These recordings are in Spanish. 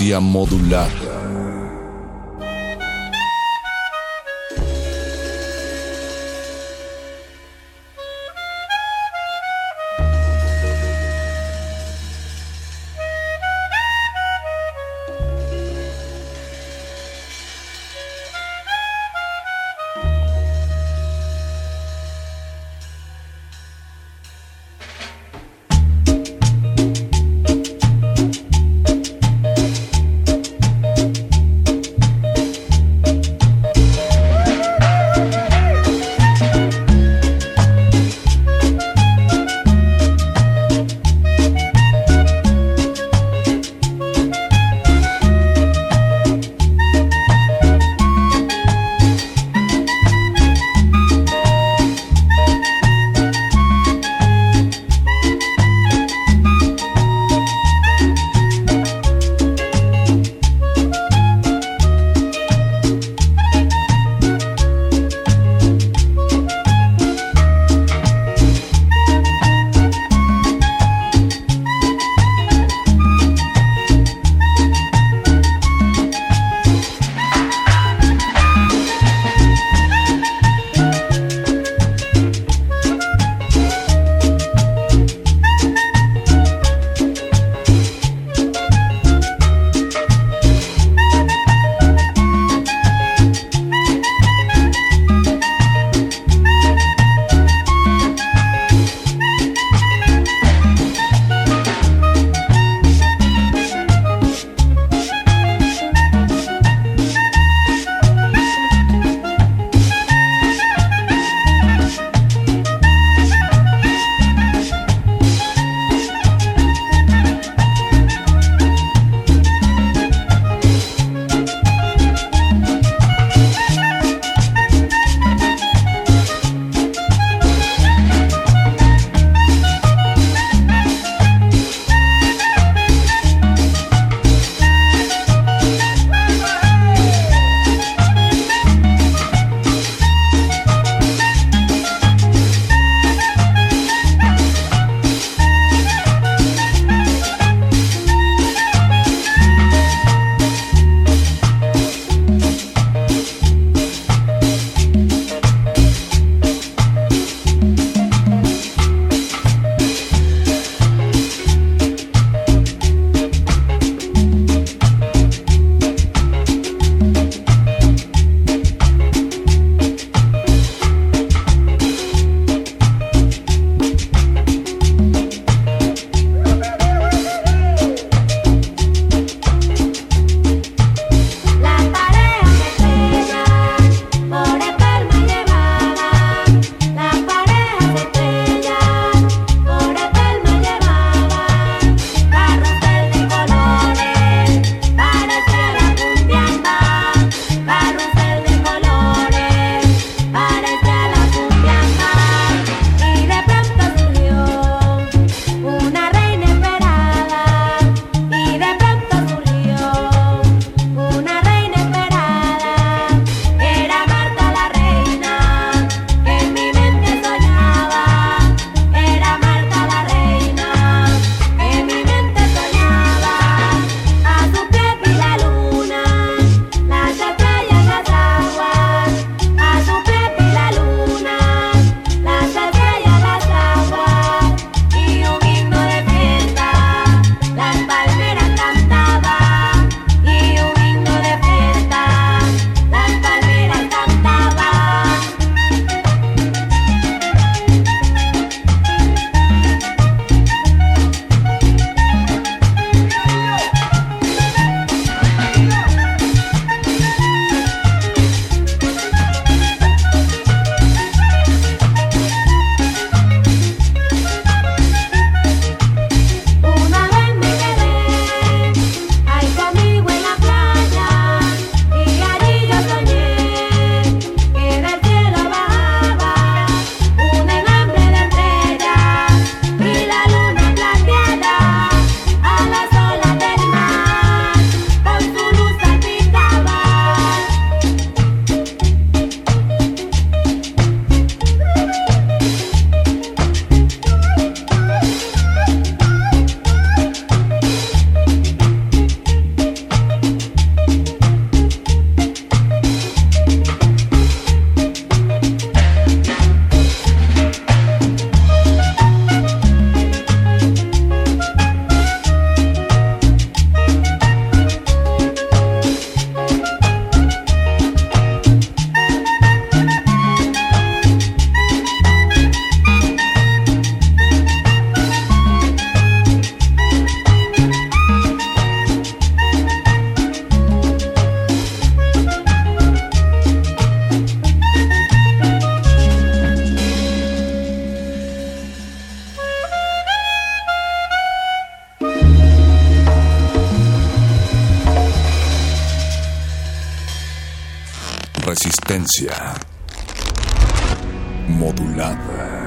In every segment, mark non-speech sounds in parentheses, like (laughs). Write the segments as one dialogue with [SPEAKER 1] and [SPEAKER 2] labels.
[SPEAKER 1] Modulada. Resistencia modulada.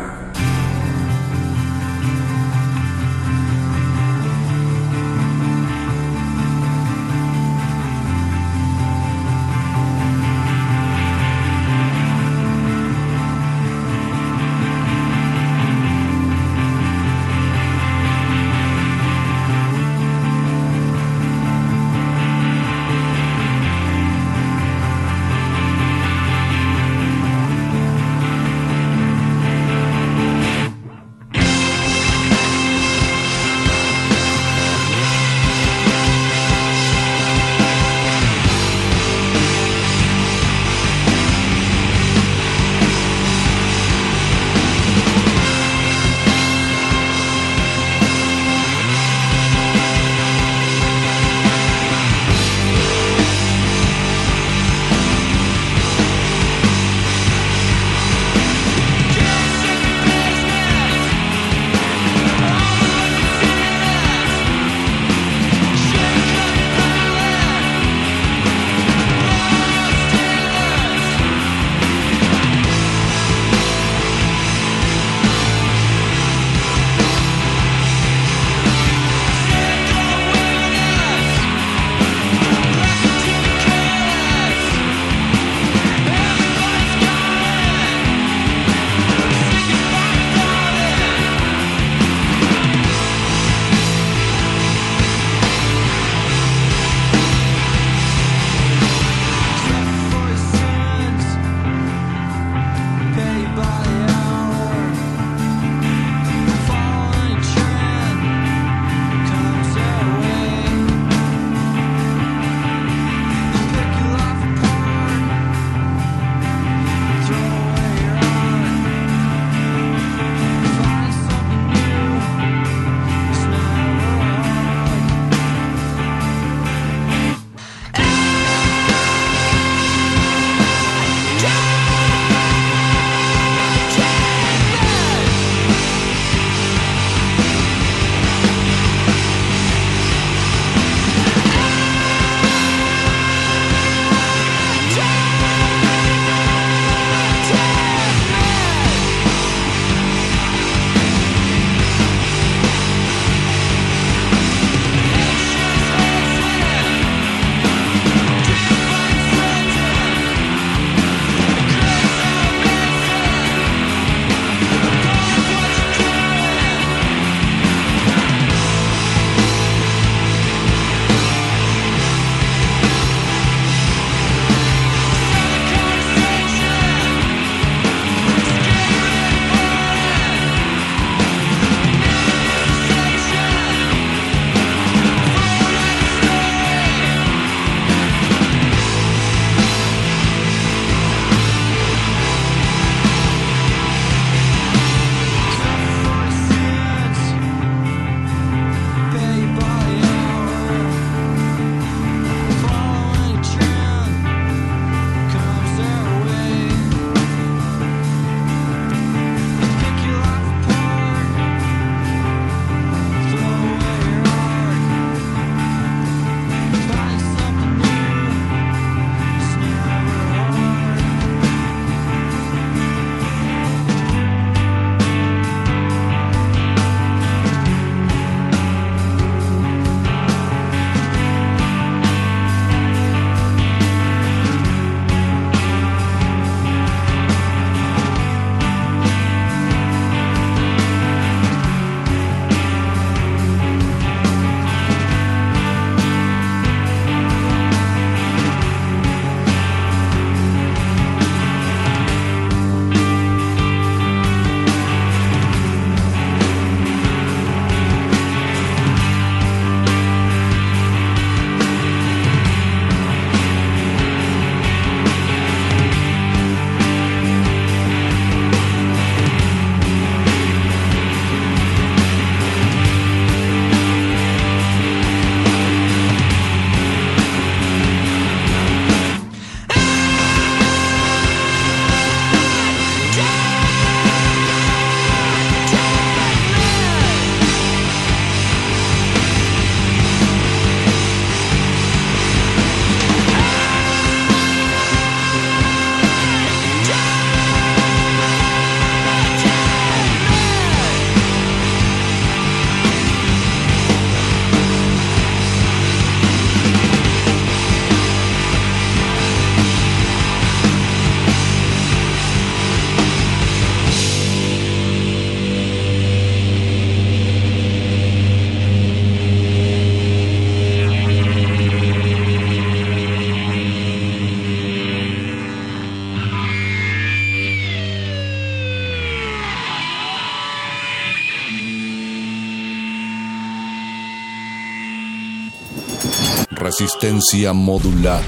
[SPEAKER 1] Resistencia modulada.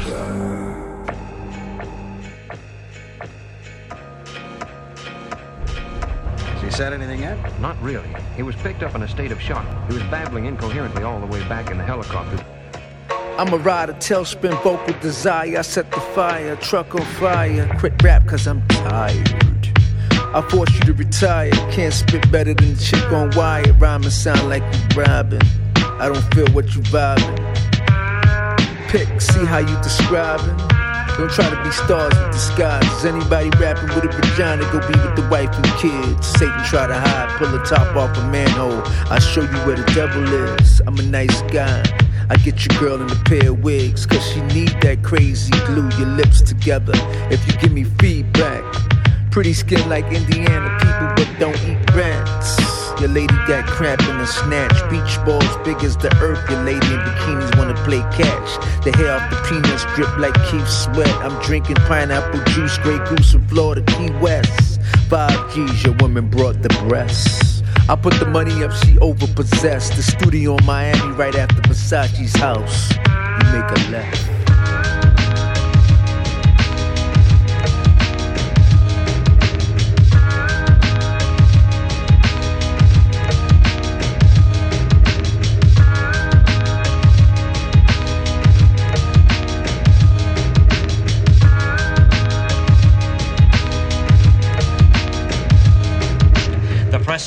[SPEAKER 2] He said anything yet?
[SPEAKER 3] Not really. He was picked up in a state of shock. He was babbling incoherently all the way back in the helicopter.
[SPEAKER 4] I'm a rider, tailspin, vocal desire. I set the fire, truck on fire. Quit rap cause I'm tired. I force you to retire. Can't spit better than the chick on wire. Rhyming sound like you're robbing. I don't feel what you're vibing. Pick, see how you describing. Don't try to be stars with disguise. Anybody rapping with a vagina, go be with the wife and kids. Satan try to hide, pull the top off a manhole. I show you where the devil is. I'm a nice guy. I get your girl in a pair of wigs, cause she need that crazy glue your lips together. If you give me feedback, pretty skin like Indiana people, but don't eat rats. Your lady got crap in the snatch. Beach balls big as the earth. Your lady in bikinis wanna play catch. The hair off the peanuts drip like Keith Sweat. I'm drinking pineapple juice, Grey Goose from Florida, Key West. Five G's, your woman brought the breasts. I put the money up, she overpossessed. The studio in Miami right after Versace's house. You make a left.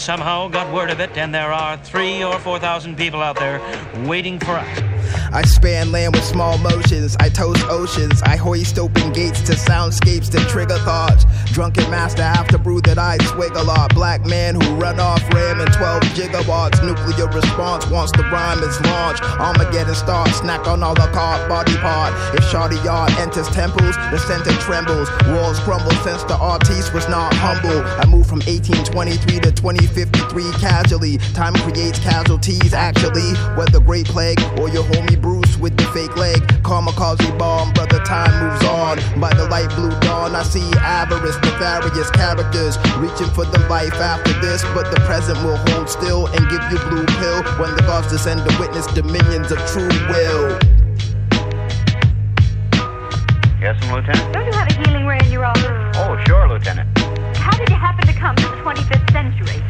[SPEAKER 5] Somehow got word of it, and there are three or four thousand people out there waiting for us.
[SPEAKER 6] I span land with small motions. I toast oceans. I hoist open gates to soundscapes that trigger thoughts. Drunken master after brew that I swig a lot. Black man who run off ram in 12 gigawatts. Nuclear response wants the rhyme is launch. Armageddon start. Snack on all the car body part. If Shardy Yard enters temples, the center trembles. Walls crumble since the artiste was not humble. I moved from 1823 to 2053 casually. Time creates casualties actually. Whether Great Plague or your homie Bruce with the fake leg. Kamikaze bomb, brother, time moves on. By the light blue dawn, I see avarice, nefarious characters reaching for the life after this. But the present will hold still and give you blue pill when the gods descend to witness dominions of true will.
[SPEAKER 7] Yes, Lieutenant?
[SPEAKER 8] Don't you have a healing ray in your office?
[SPEAKER 7] Oh, sure, Lieutenant.
[SPEAKER 8] How did you happen to come to the 25th century?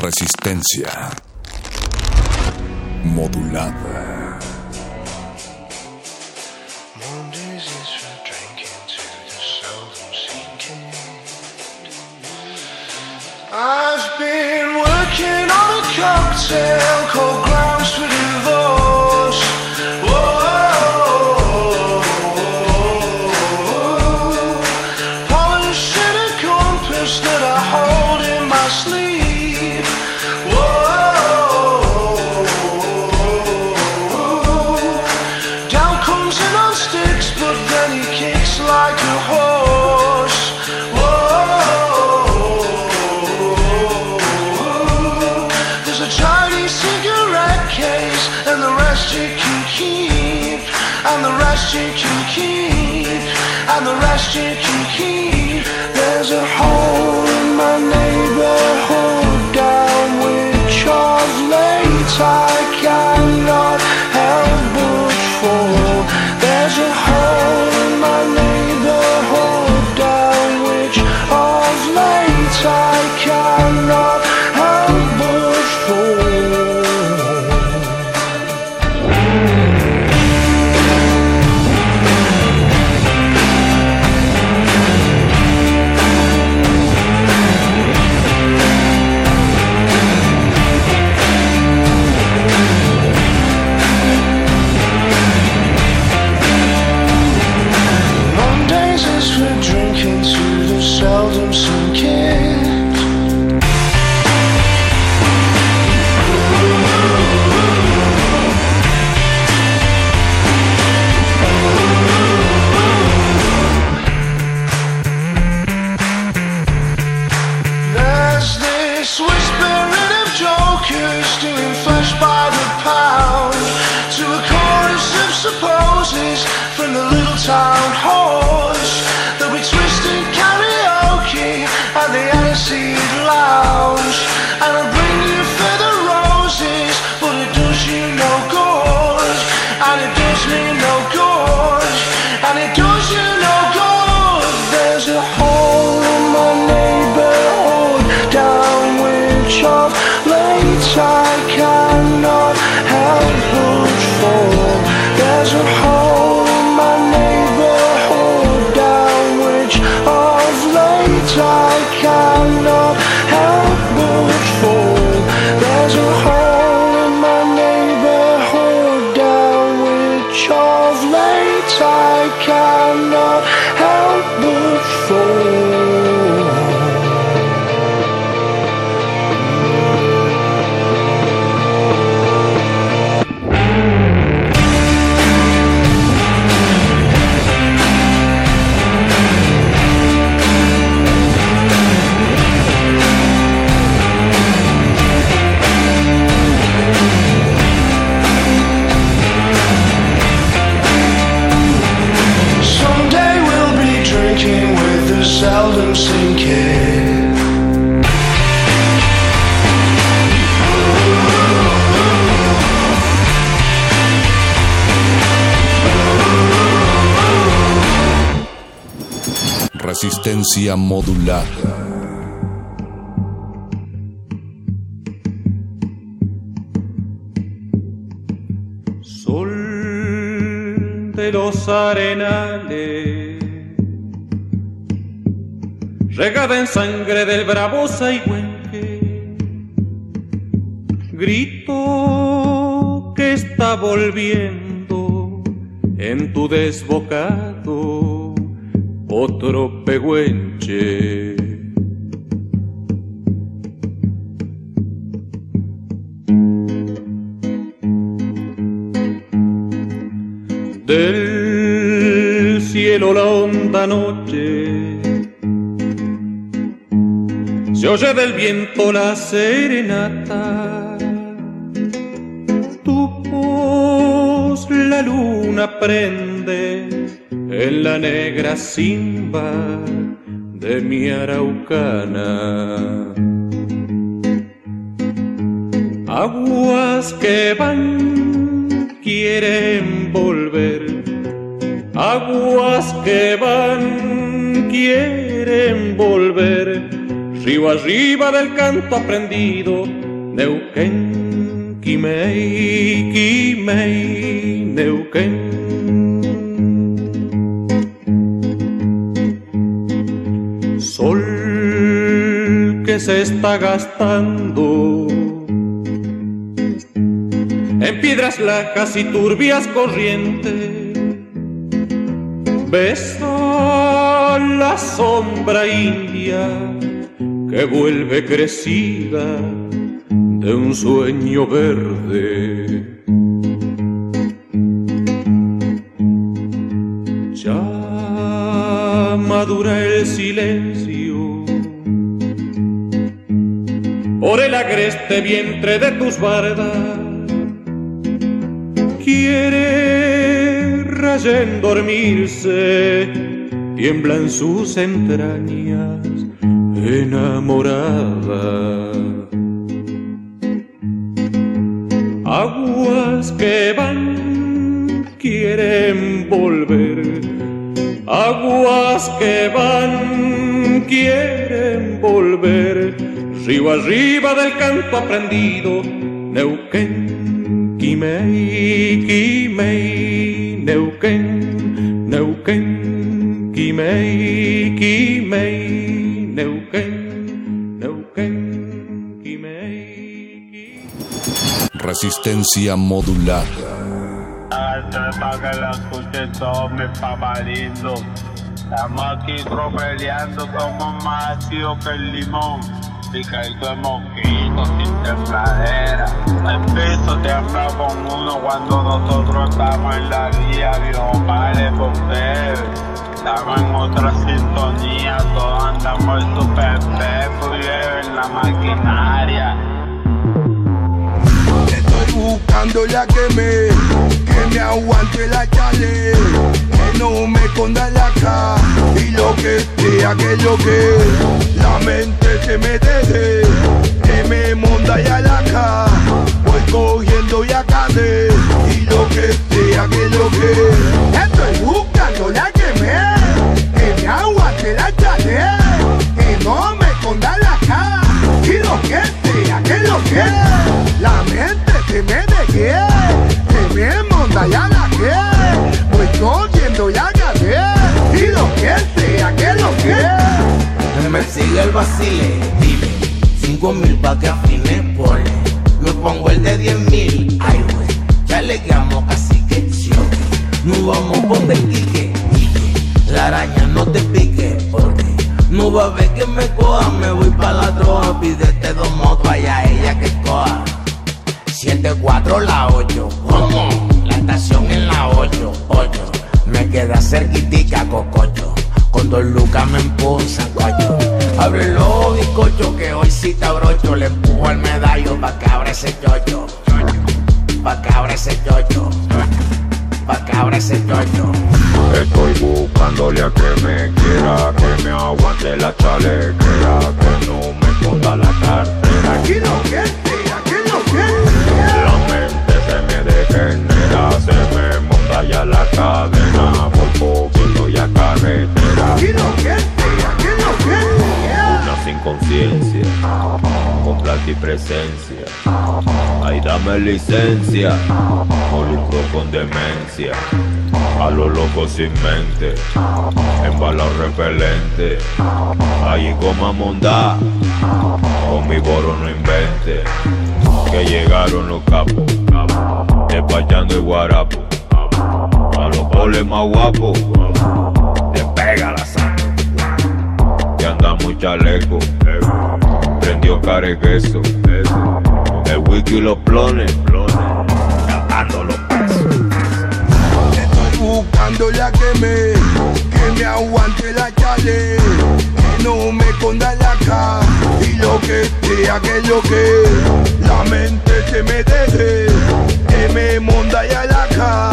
[SPEAKER 1] Resistencia. Modulada.
[SPEAKER 9] I've been working on a cocktail called a hole
[SPEAKER 2] Sol de los arenales, regada en sangre del bravo Saigüenque, grito que está volviendo en tu desbocado simba de mi araucana. Aguas que van quieren volver, aguas que van quieren volver, río arriba del canto aprendido, Neuquén, gastando en piedras lacas y turbias corrientes. Besa la sombra india que vuelve crecida de un sueño verde. Ya madura el silencio agreste vientre de tus bardas quiere rayen dormirse, tiembla en sus entrañas enamorada. Río arriba del canto aprendido, Neuquén. Quimei, Quimei, Neuquén, Neuquén, Quimei, Quimei, Neuquén, Neuquén, Quimei.
[SPEAKER 1] Resistencia modulada.
[SPEAKER 10] para que la escuche todo mi papalito. Estamos aquí tropeleando como más ácido que el limón. Picadito de mosquito sin tembladera. El piso tiembla con uno cuando nosotros estamos en la vía. Dios vale por ver. Estamos en otra sintonía. Todos andamos en super y en la maquinaria.
[SPEAKER 11] Estoy buscando la que me, que me aguante la chale.
[SPEAKER 12] que no me esconda la cara y lo que sea que lo que la mente se me deje
[SPEAKER 13] pa' que
[SPEAKER 14] Licencia. O lucro con demencia. A lo loco sin mente, embalado repelente, ahí goma mondá, con mi boro no invente, que llegaron los capos, despachando el guarapo, a los poles más guapos, pega la sangre, que anda muy chaleco, prendió care queso, el wiki y los plones, cantando los pesos
[SPEAKER 12] buscando la que me, que me aguante la chale, que no me esconda la cara y lo que sea que lo que la mente se me deje, que me monda ya la cara,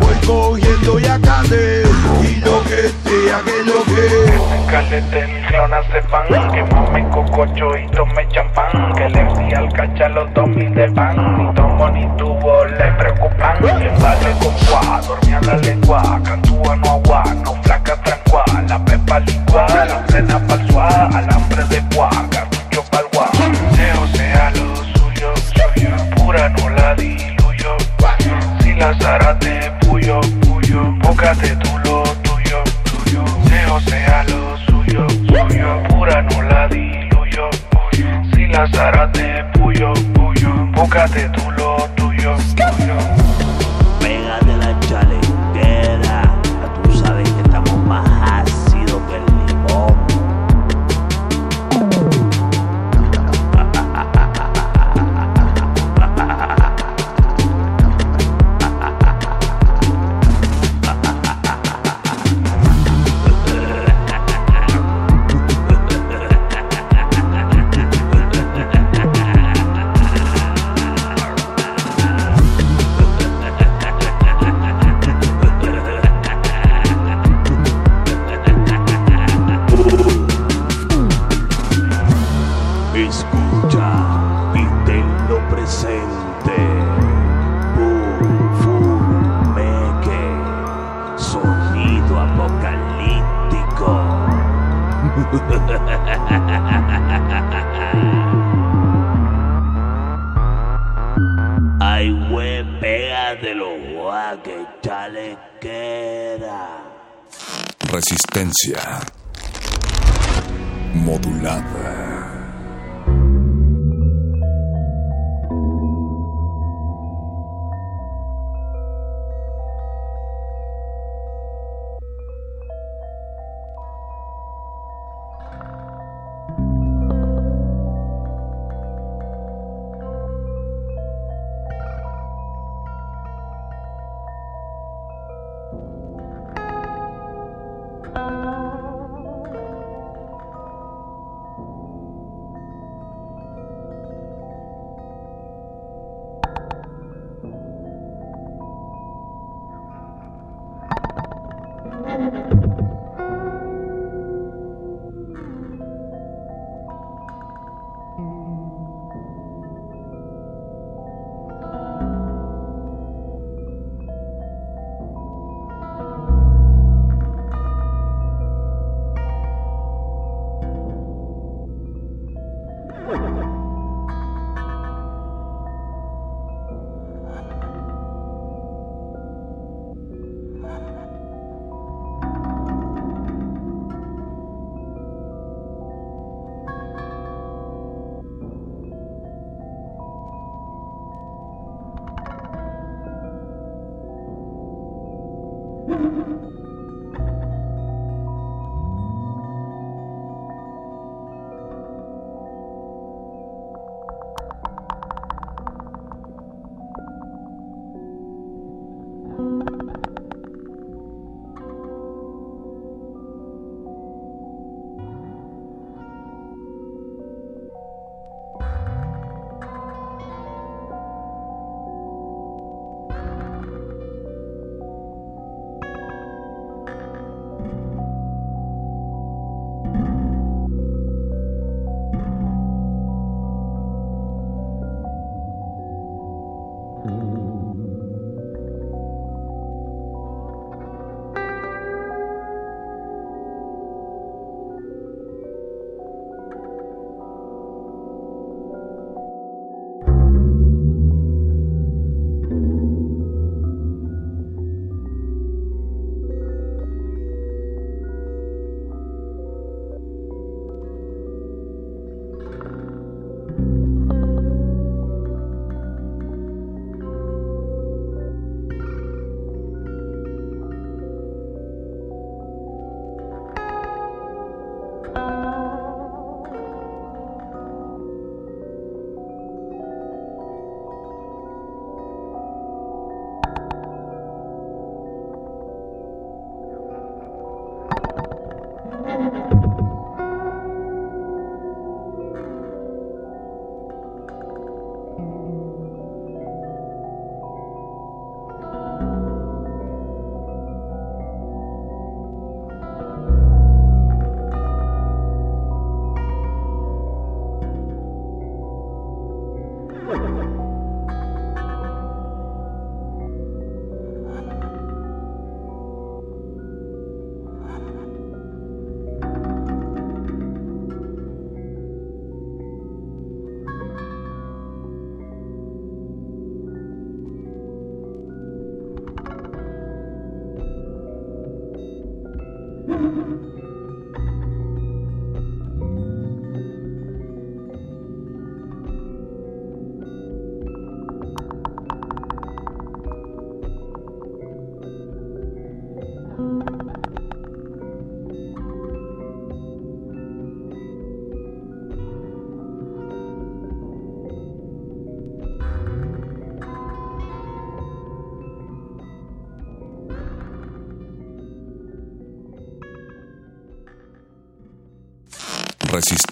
[SPEAKER 12] voy cogiendo ya cade y lo que sea que lo que.
[SPEAKER 15] Calete clona sepan que mami cococho y tome champán que le envía al cacha los dos mil de pan. Ni tomo ni tubo le preocupan. Que vale con guá dormía la lengua. Cantúa no agua no flaca tranqua la pepa licua la plena pa'l suá alambre de guá cartucho pa'l guá Leo sea lo suyo suyo. Pura no la diluyo. Si la zarate puyo puyo. Búscate tú si la zarate puyo puyo búscate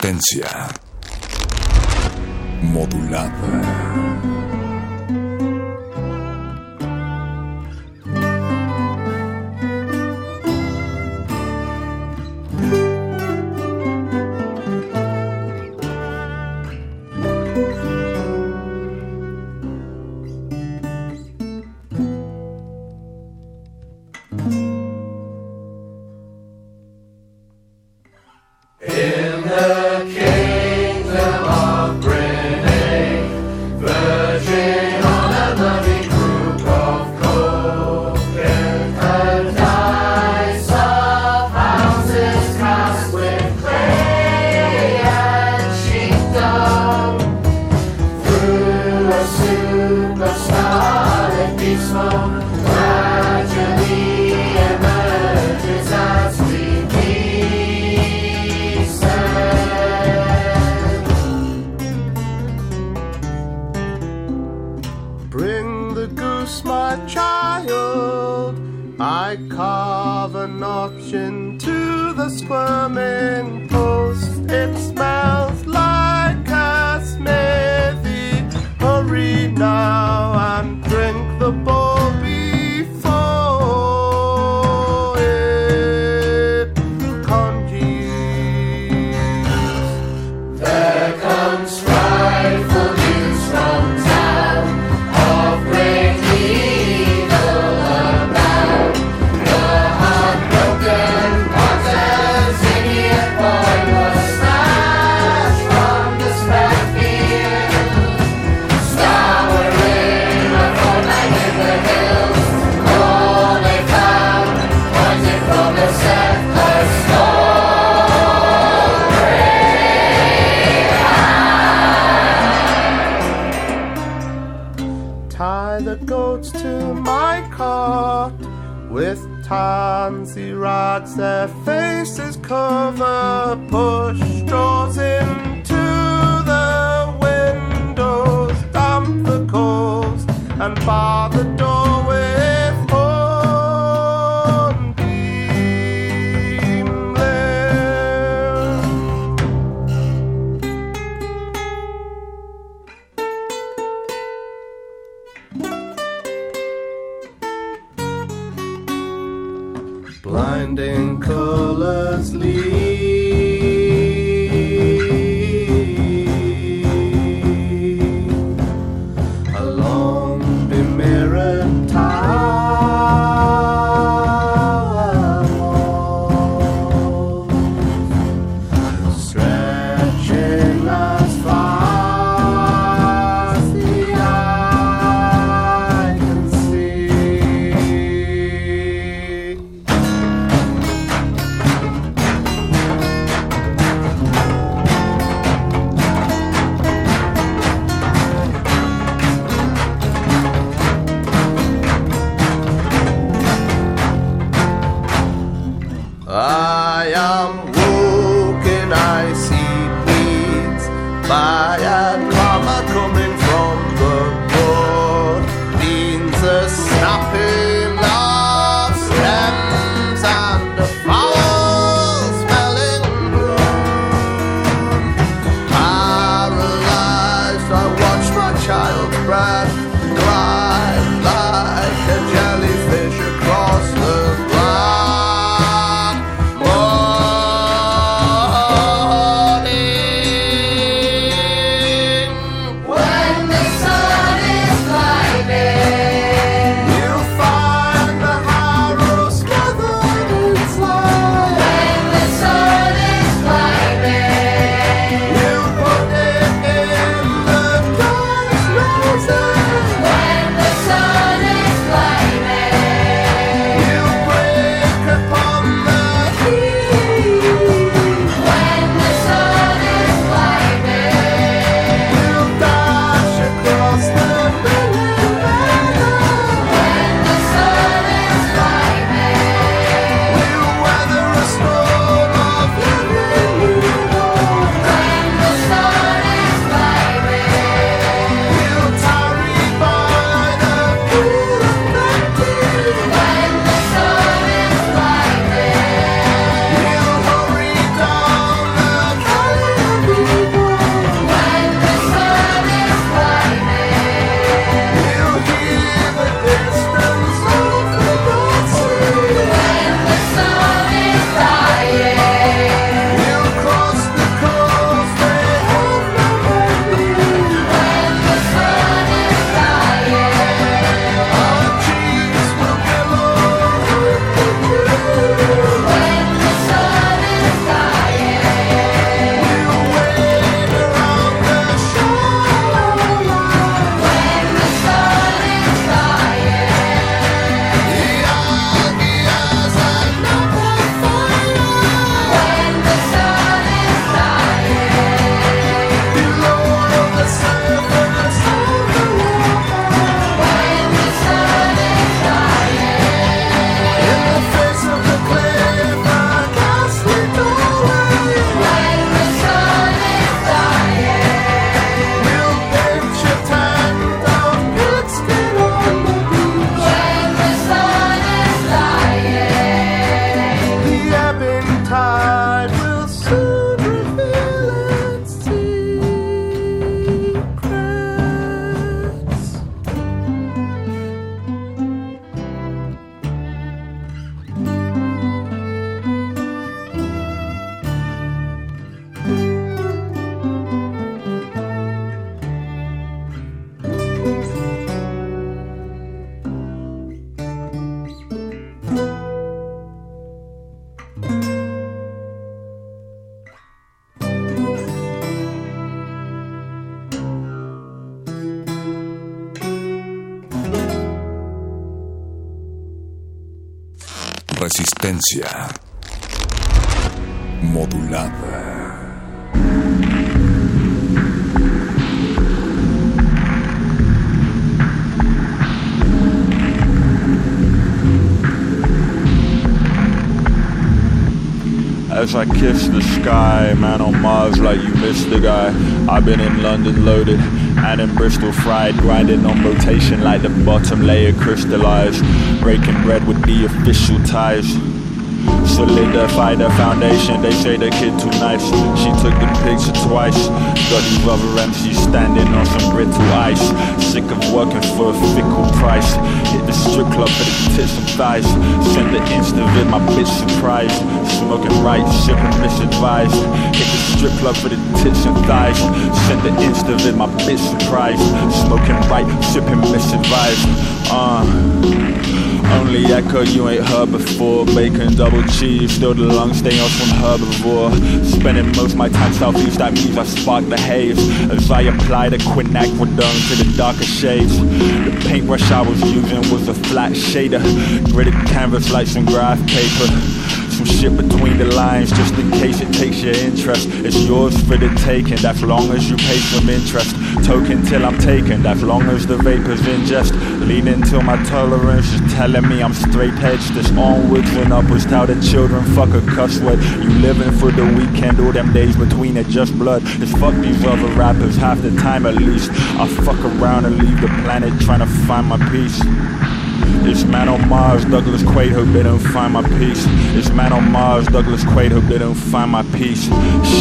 [SPEAKER 16] Resistencia modulada.
[SPEAKER 1] frecuencia modulada.
[SPEAKER 9] As
[SPEAKER 17] I
[SPEAKER 18] kiss the sky, man on Mars like you missed the guy. I've been in London loaded and in Bristol fried, grinding on rotation like the bottom layer crystallized. Breaking bread with the official ties Solidify the foundation, they say the kid too nice. She took the picture twice. Got these other MCs standing on some brittle ice. Sick of working for a fickle price. Hit the strip club for the tits and thighs. Send the insta vid, my bitch surprised. Smoking right, sipping misadvised. Hit the strip club for the tits and thighs. Send the insta vid, my bitch surprised. Smoking right, sipping misadvised. Uh. Only echo you ain't heard before. Bacon, double cheese, still the lungs stay on some herbivore. Spending most my time southeast, that means I spark the haze. As I apply the quinacridone to the darker shades. The paintbrush I was using was a flat shader. Gridded canvas like some graph paper. Some shit between the lines just in case it takes your interest. It's yours for the taking, that's long as you pay some interest. Token till I'm taken, that's long as the vapors ingest. Leaning till my tolerance is telling me I'm straight edged. This onwards and upwards, tell the children fuck a cuss word. You living for the weekend, all them days between it just blood. It's fuck these other rappers, half the time at least. I fuck around and leave the planet trying to find my peace. It's man on Mars, Douglas Quaid, hope they don't find my peace. It's man on Mars, Douglas Quaid, hope they don't find my peace.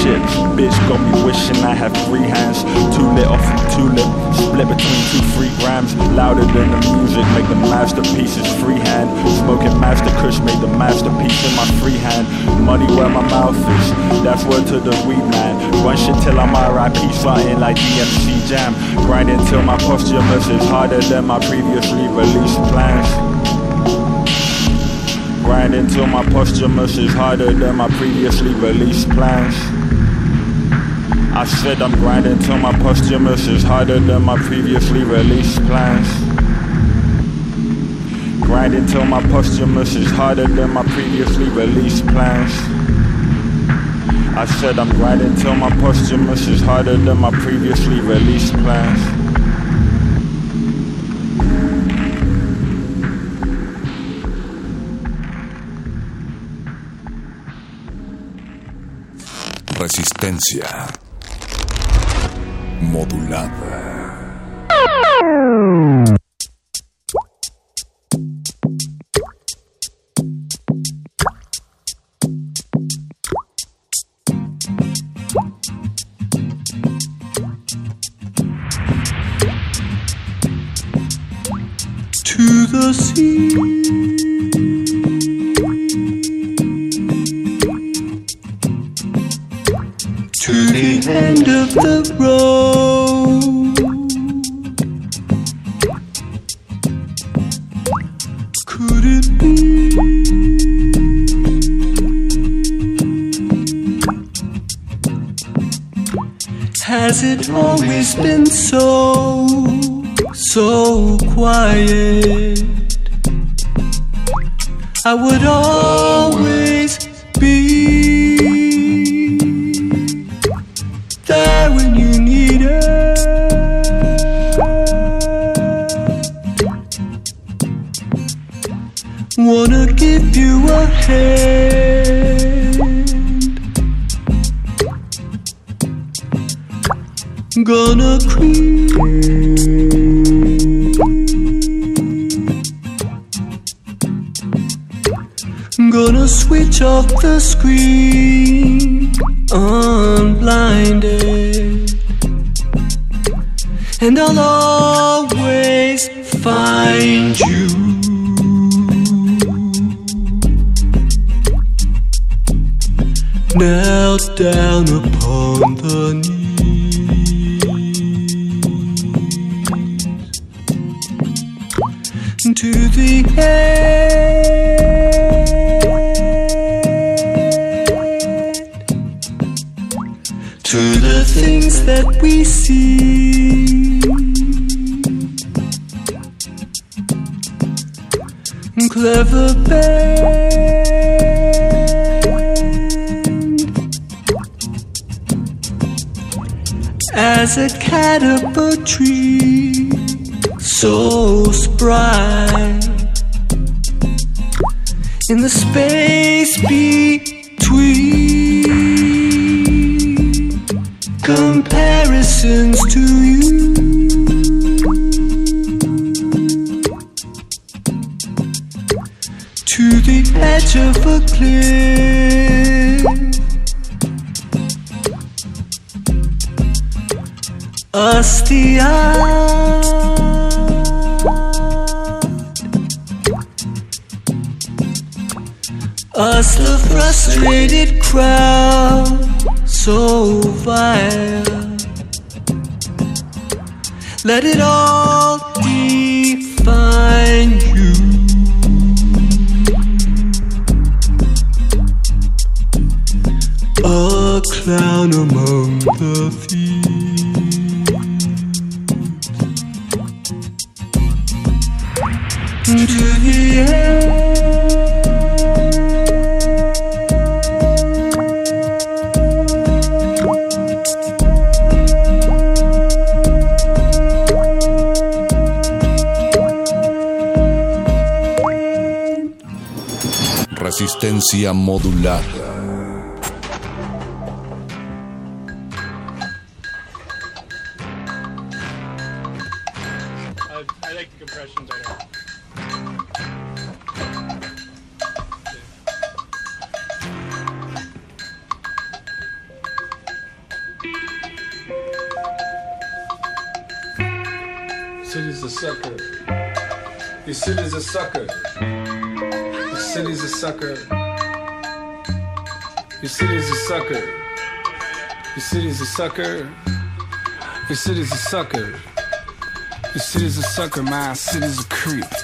[SPEAKER 18] Shit, bitch got me wishing I had three hands. Two lit off from two lip, split between two free grams. Louder than the music, make the masterpieces freehand. Smoking master kush, made the masterpiece in my free hand. Money where my mouth is, that's word to the weed man. Run shit till I'm RIP, flying like DMC Jam. Grinding till my posthumous is harder than my previously released plans. Grinding till my posthumous is harder than my previously released plans. I said I'm grinding till my posthumous is harder than my previously released plans. Grinding till my posthumous is harder than my previously released plans. I said I'm grinding till my posthumous is harder than my previously released plans.
[SPEAKER 1] Resistencia modulada.
[SPEAKER 19] It always been so, so quiet? I would always of the screen. Uh.
[SPEAKER 20] resistencia
[SPEAKER 1] modulada.
[SPEAKER 21] city's a sucker. Your city's a sucker. Your city's a sucker. Your city's a sucker. My city's a creep.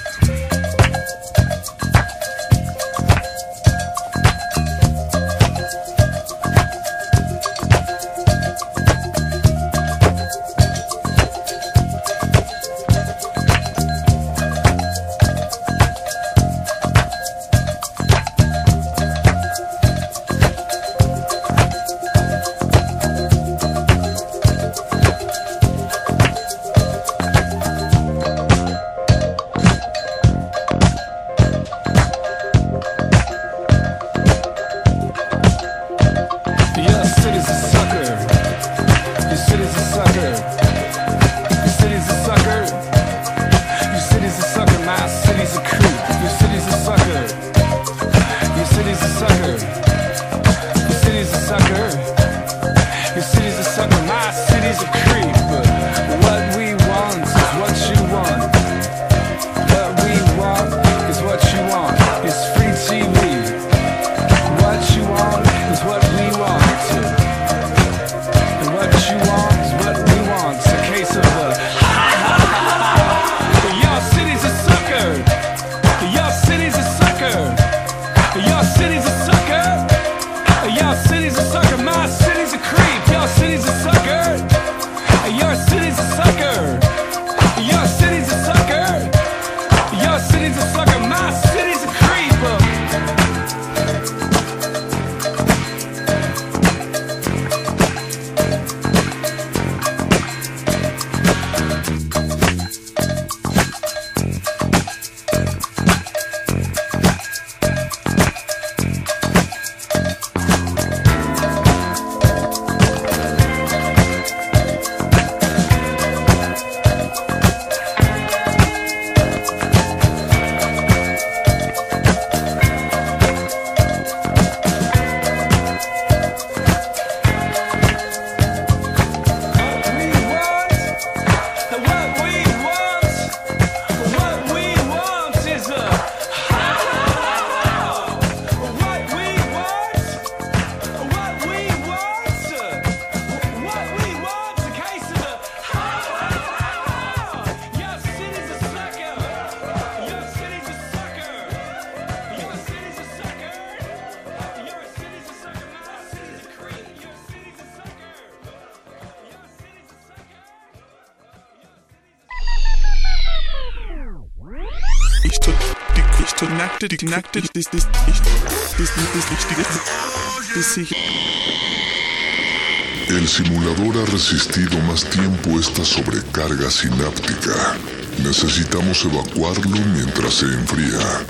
[SPEAKER 22] El simulador ha resistido más tiempo esta sobrecarga sináptica. Necesitamos evacuarlo mientras se enfría.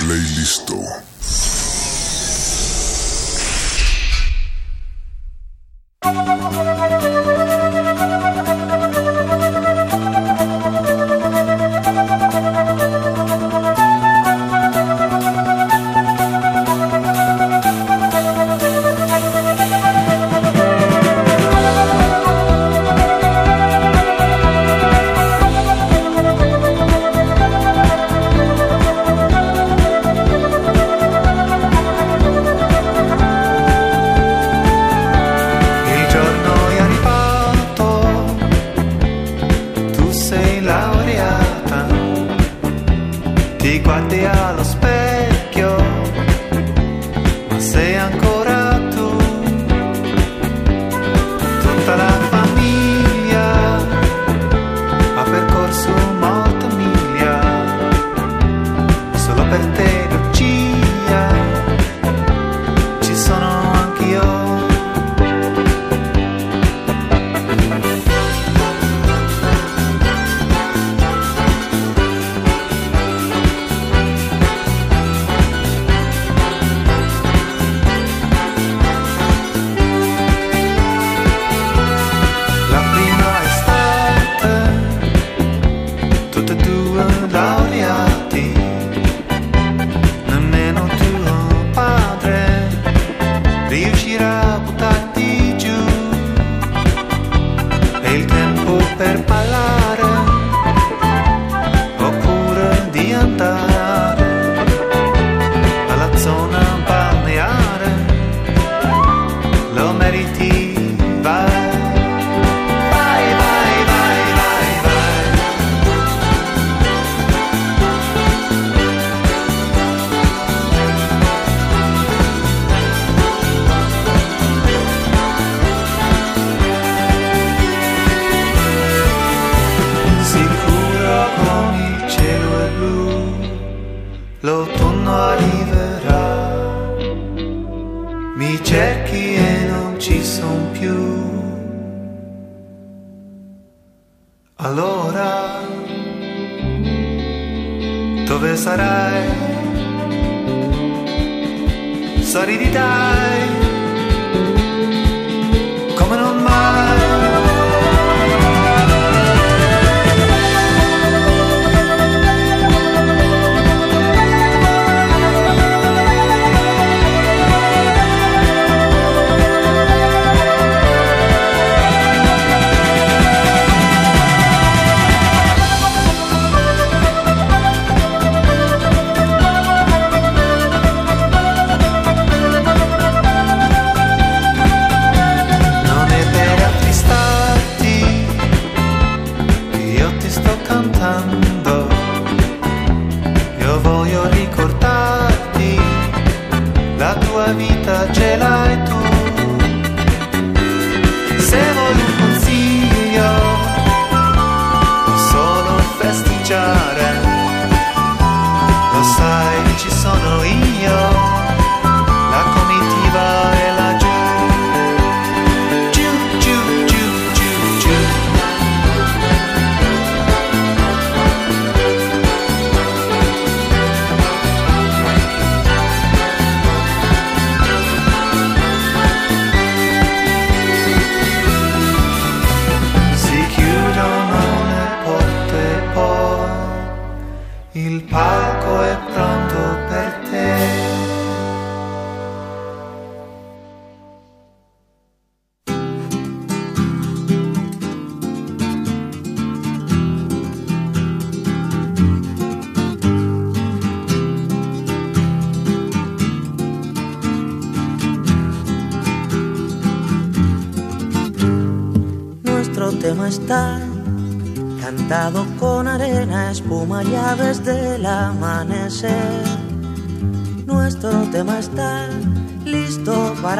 [SPEAKER 23] Playlisto.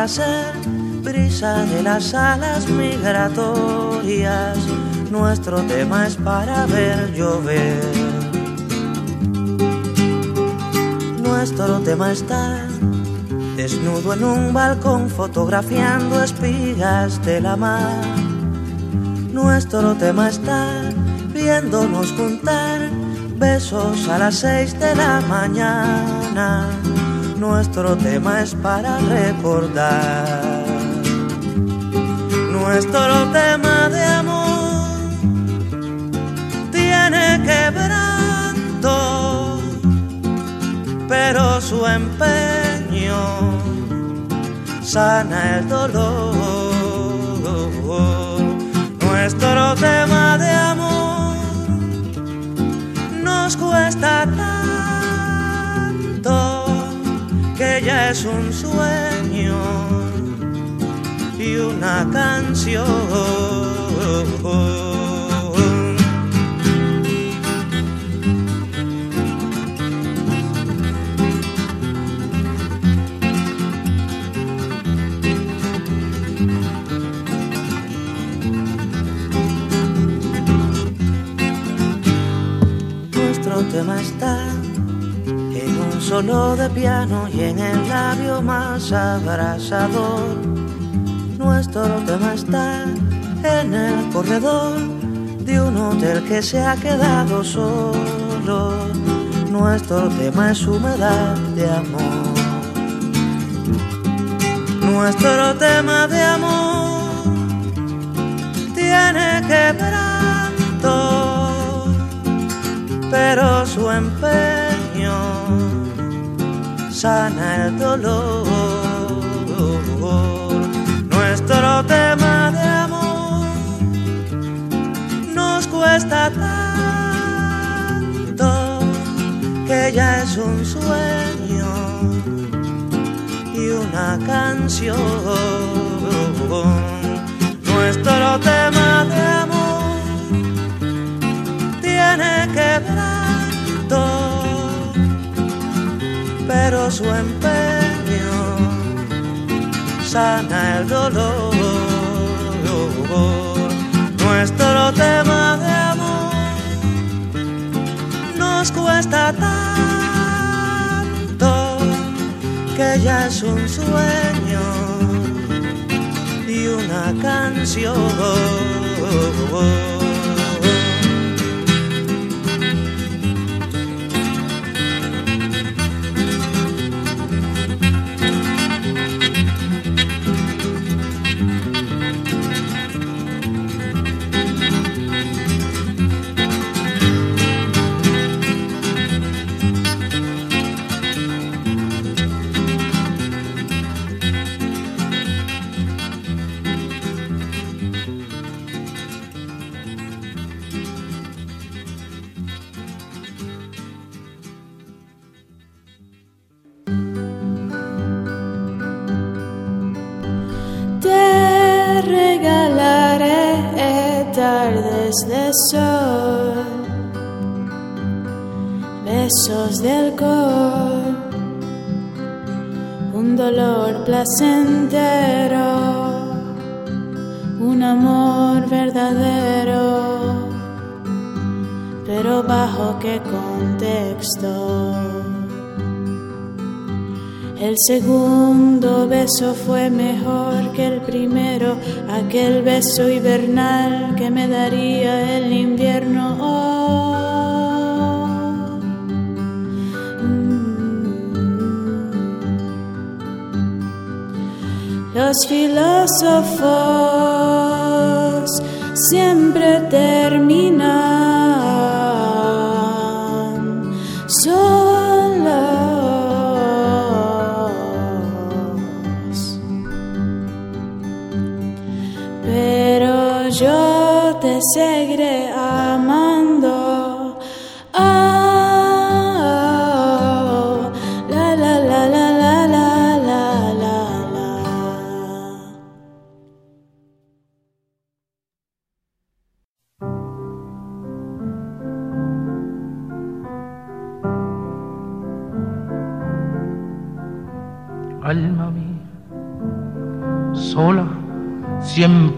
[SPEAKER 23] Ser brisa de las alas migratorias. Nuestro tema es para ver llover. Nuestro tema está desnudo en un balcón fotografiando espigas de la mar. Nuestro tema está viéndonos juntar besos a las seis de la mañana. Nuestro tema es para recordar. Nuestro tema de amor tiene quebranto, pero su empeño sana el dolor. Nuestro tema de amor nos cuesta ya es un sueño y una canción. Solo de piano y en el labio más abrasador. Nuestro tema está en el corredor de un hotel que se ha quedado solo. Nuestro tema es humedad de amor. Nuestro tema de amor tiene quebranto, pero su empeño sana el dolor. Nuestro tema de amor nos cuesta tanto que ya es un sueño y una canción. Nuestro tema de amor su empeño sana el dolor. Nuestro tema de amor nos cuesta tanto que ya es un sueño y una canción.
[SPEAKER 24] El segundo beso fue mejor que el primero, aquel beso hibernal que me daría el invierno. Oh. Los filósofos siempre terminan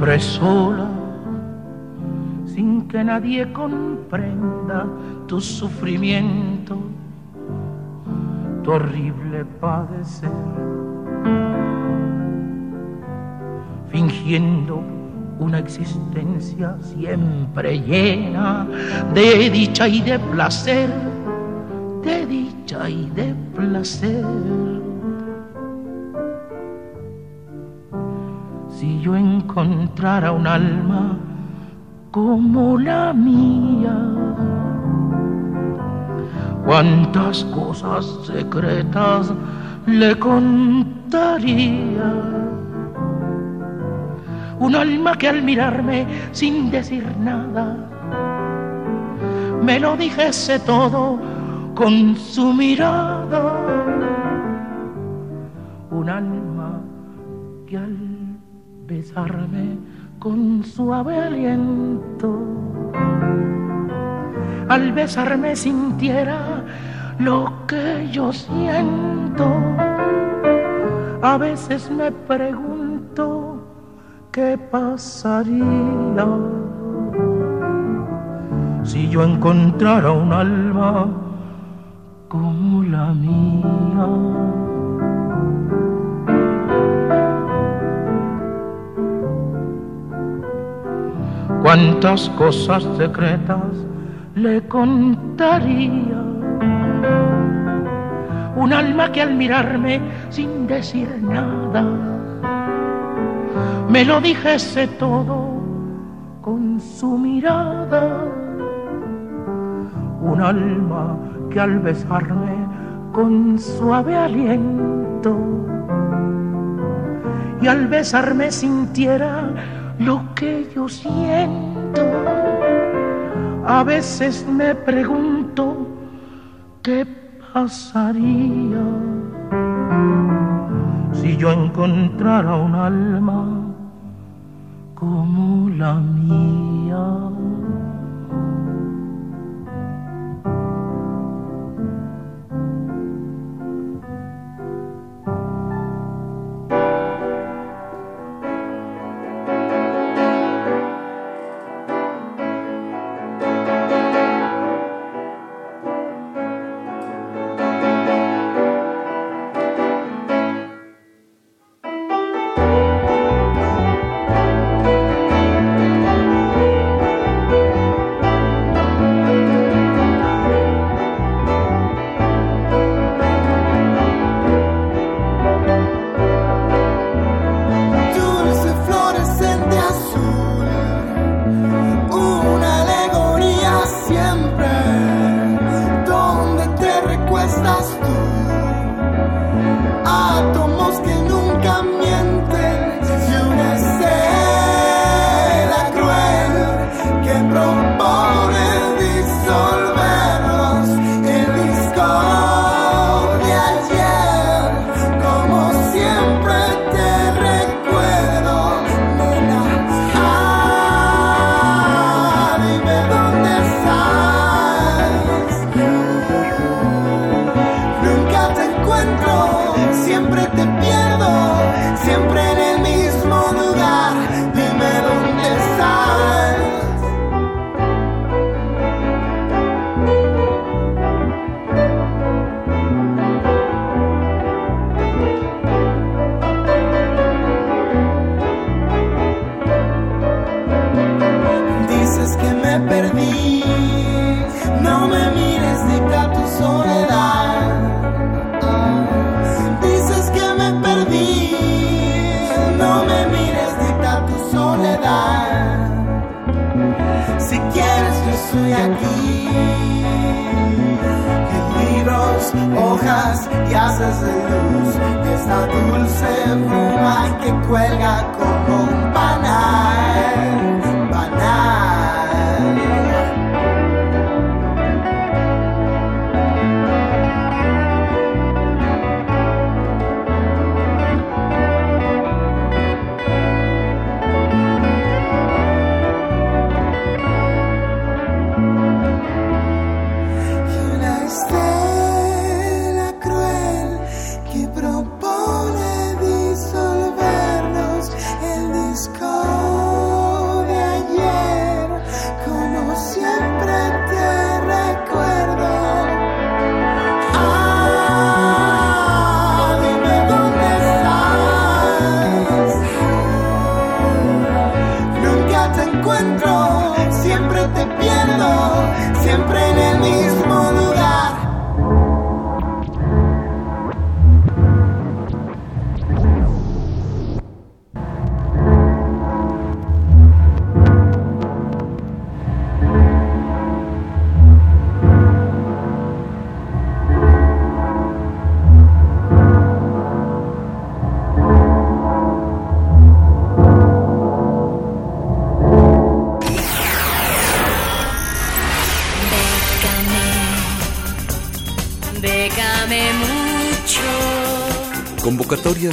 [SPEAKER 25] siempre sola, sin que nadie comprenda tu sufrimiento, tu horrible padecer, fingiendo una existencia siempre llena de dicha y de placer, de dicha y de placer. Si yo encontrara un alma como la mía, cuántas cosas secretas le contaría. Un alma que al mirarme sin decir nada, me lo dijese todo con su mirada. Un alma que al besarme con suave aliento. Al besarme sintiera lo que yo siento. A veces me pregunto qué pasaría si yo encontrara un alma como la mía. Cuántas cosas secretas le contaría. Un alma que al mirarme sin decir nada, me lo dijese todo con su mirada. Un alma que al besarme con suave aliento y al besarme sintiera lo que yo siento. A veces me pregunto qué pasaría si yo encontrara un alma como la mía.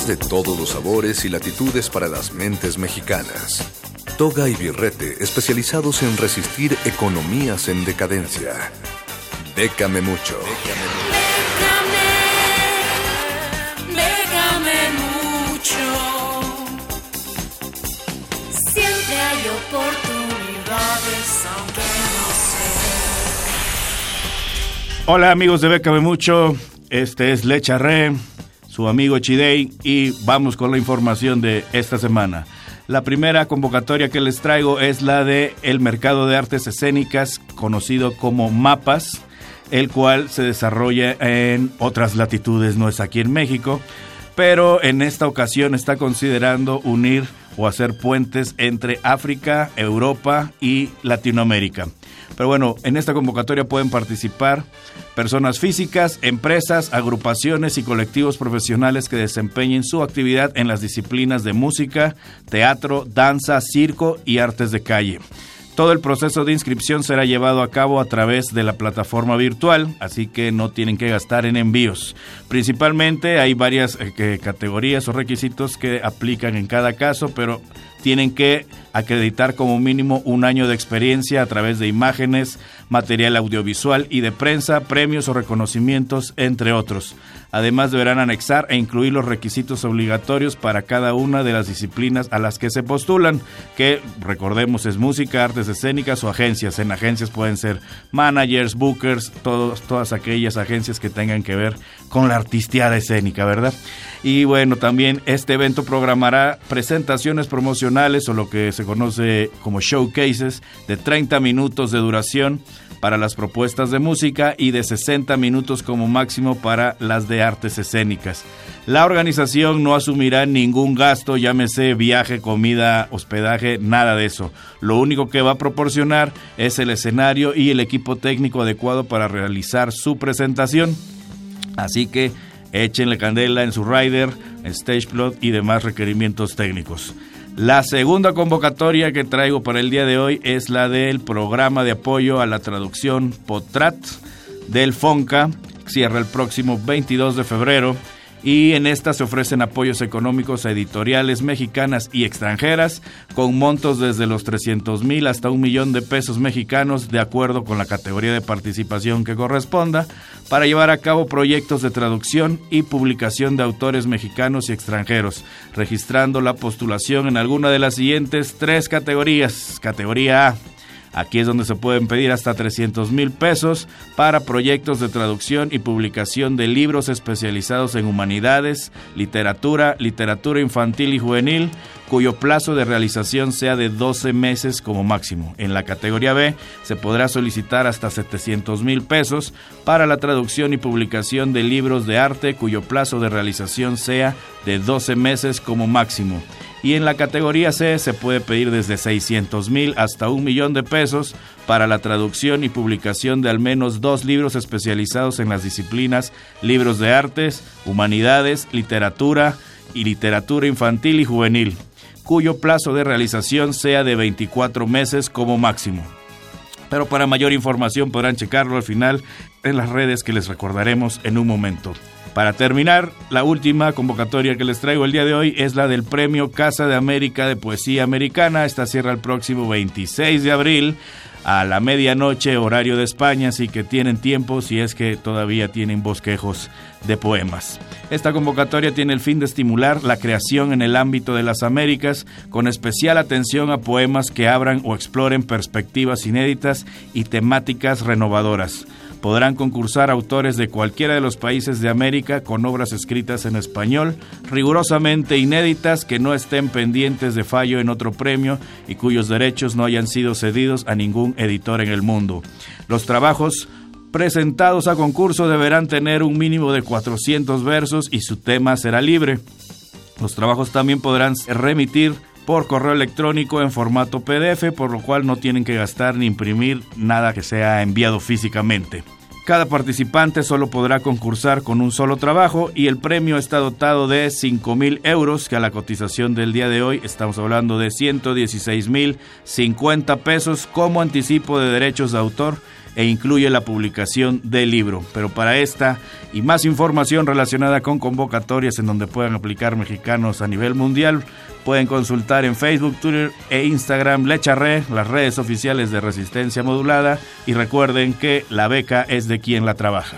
[SPEAKER 9] De
[SPEAKER 1] todos los sabores y latitudes para las mentes mexicanas. Toga y Birrete, especializados en resistir economías en decadencia. Bécame mucho.
[SPEAKER 26] Bécame mucho. Siempre hay oportunidades, aunque no sé.
[SPEAKER 27] Hola amigos de Bécame Mucho, este es Lecharre, su amigo Chidey y vamos con la información de esta semana. La primera convocatoria que les traigo es la de el Mercado de Artes Escénicas, conocido como MAPAS, el cual se desarrolla en otras latitudes, no es aquí en México, pero en esta ocasión está considerando unir o hacer puentes entre África, Europa y Latinoamérica. Pero bueno, en esta convocatoria pueden participar personas físicas, empresas, agrupaciones y colectivos profesionales que desempeñen su actividad en las disciplinas de música, teatro, danza, circo y artes de calle. Todo el proceso de inscripción será llevado a cabo a través de la plataforma virtual, así que no tienen que gastar en envíos. Principalmente hay varias eh, categorías o requisitos que aplican en cada caso, pero tienen que acreditar como mínimo un año de experiencia a través de imágenes, material audiovisual y de prensa, premios o reconocimientos, entre otros. Además deberán anexar e incluir los requisitos obligatorios para cada una de las disciplinas a las que se postulan, que recordemos es música, artes escénicas o agencias. En agencias pueden ser managers, bookers, todos, todas aquellas agencias que tengan que ver con la artisteada escénica, ¿verdad? Y bueno, también este evento programará presentaciones promocionales o lo que se conoce como showcases de 30 minutos de duración para las propuestas de música y de 60 minutos como máximo para las de artes escénicas. La organización no asumirá ningún gasto, llámese viaje, comida, hospedaje, nada de eso. Lo único que va a proporcionar es el escenario y el equipo técnico adecuado para realizar su presentación. Así que échenle candela en su rider, stage plot y demás requerimientos técnicos. La segunda convocatoria que traigo para el día de hoy es la del programa de apoyo a la traducción POTRAT del FONCA. Cierra el próximo 22 de febrero y en esta se ofrecen apoyos económicos a editoriales mexicanas y extranjeras con montos desde los 300 mil hasta un millón de pesos mexicanos de acuerdo con la categoría de participación que corresponda para llevar a cabo proyectos de traducción y publicación de autores mexicanos y extranjeros, registrando la postulación en alguna de las siguientes tres categorías. Categoría A Aquí es donde se pueden pedir hasta 300 mil pesos para proyectos de traducción y publicación de libros especializados en humanidades, literatura, literatura infantil y juvenil, cuyo plazo de realización sea de 12 meses como máximo. En la categoría B se podrá solicitar hasta 700 mil pesos para la traducción y publicación de libros de arte cuyo plazo de realización sea de 12 meses como máximo y en la categoría C se puede pedir desde 600 mil hasta un millón de pesos para la traducción y publicación de al menos dos libros especializados en las disciplinas libros de artes, humanidades, literatura y literatura infantil y juvenil, cuyo plazo de realización sea de 24 meses como máximo. Pero para mayor información podrán checarlo al final en las redes que les recordaremos en un momento. Para terminar, la última convocatoria que les traigo el día de hoy es la del Premio Casa de América de Poesía Americana. Esta cierra el próximo 26 de abril a la medianoche, horario de España, así que tienen tiempo si es que todavía tienen bosquejos de poemas. Esta convocatoria tiene el fin de estimular la creación en el ámbito de las Américas, con especial atención a poemas que abran o exploren perspectivas inéditas y temáticas renovadoras. Podrán concursar autores de cualquiera de los países de América con obras escritas en español, rigurosamente inéditas que no estén pendientes de fallo en otro premio y cuyos derechos no hayan sido cedidos a ningún editor en el mundo. Los trabajos presentados a concurso deberán tener un mínimo de 400 versos y su tema será libre. Los trabajos también podrán remitir por correo electrónico en formato PDF, por lo cual no tienen que gastar ni imprimir nada que sea enviado físicamente. Cada participante solo podrá concursar con un solo trabajo y el premio está dotado de 5 mil euros, que a la cotización del día de hoy estamos hablando de 116 mil 50 pesos como anticipo de derechos de autor e incluye la publicación del libro. Pero para esta y más información relacionada con convocatorias en donde puedan aplicar mexicanos a nivel mundial, pueden consultar en Facebook, Twitter e Instagram Lecharre, las redes oficiales de Resistencia Modulada, y recuerden que la beca es de quien la trabaja.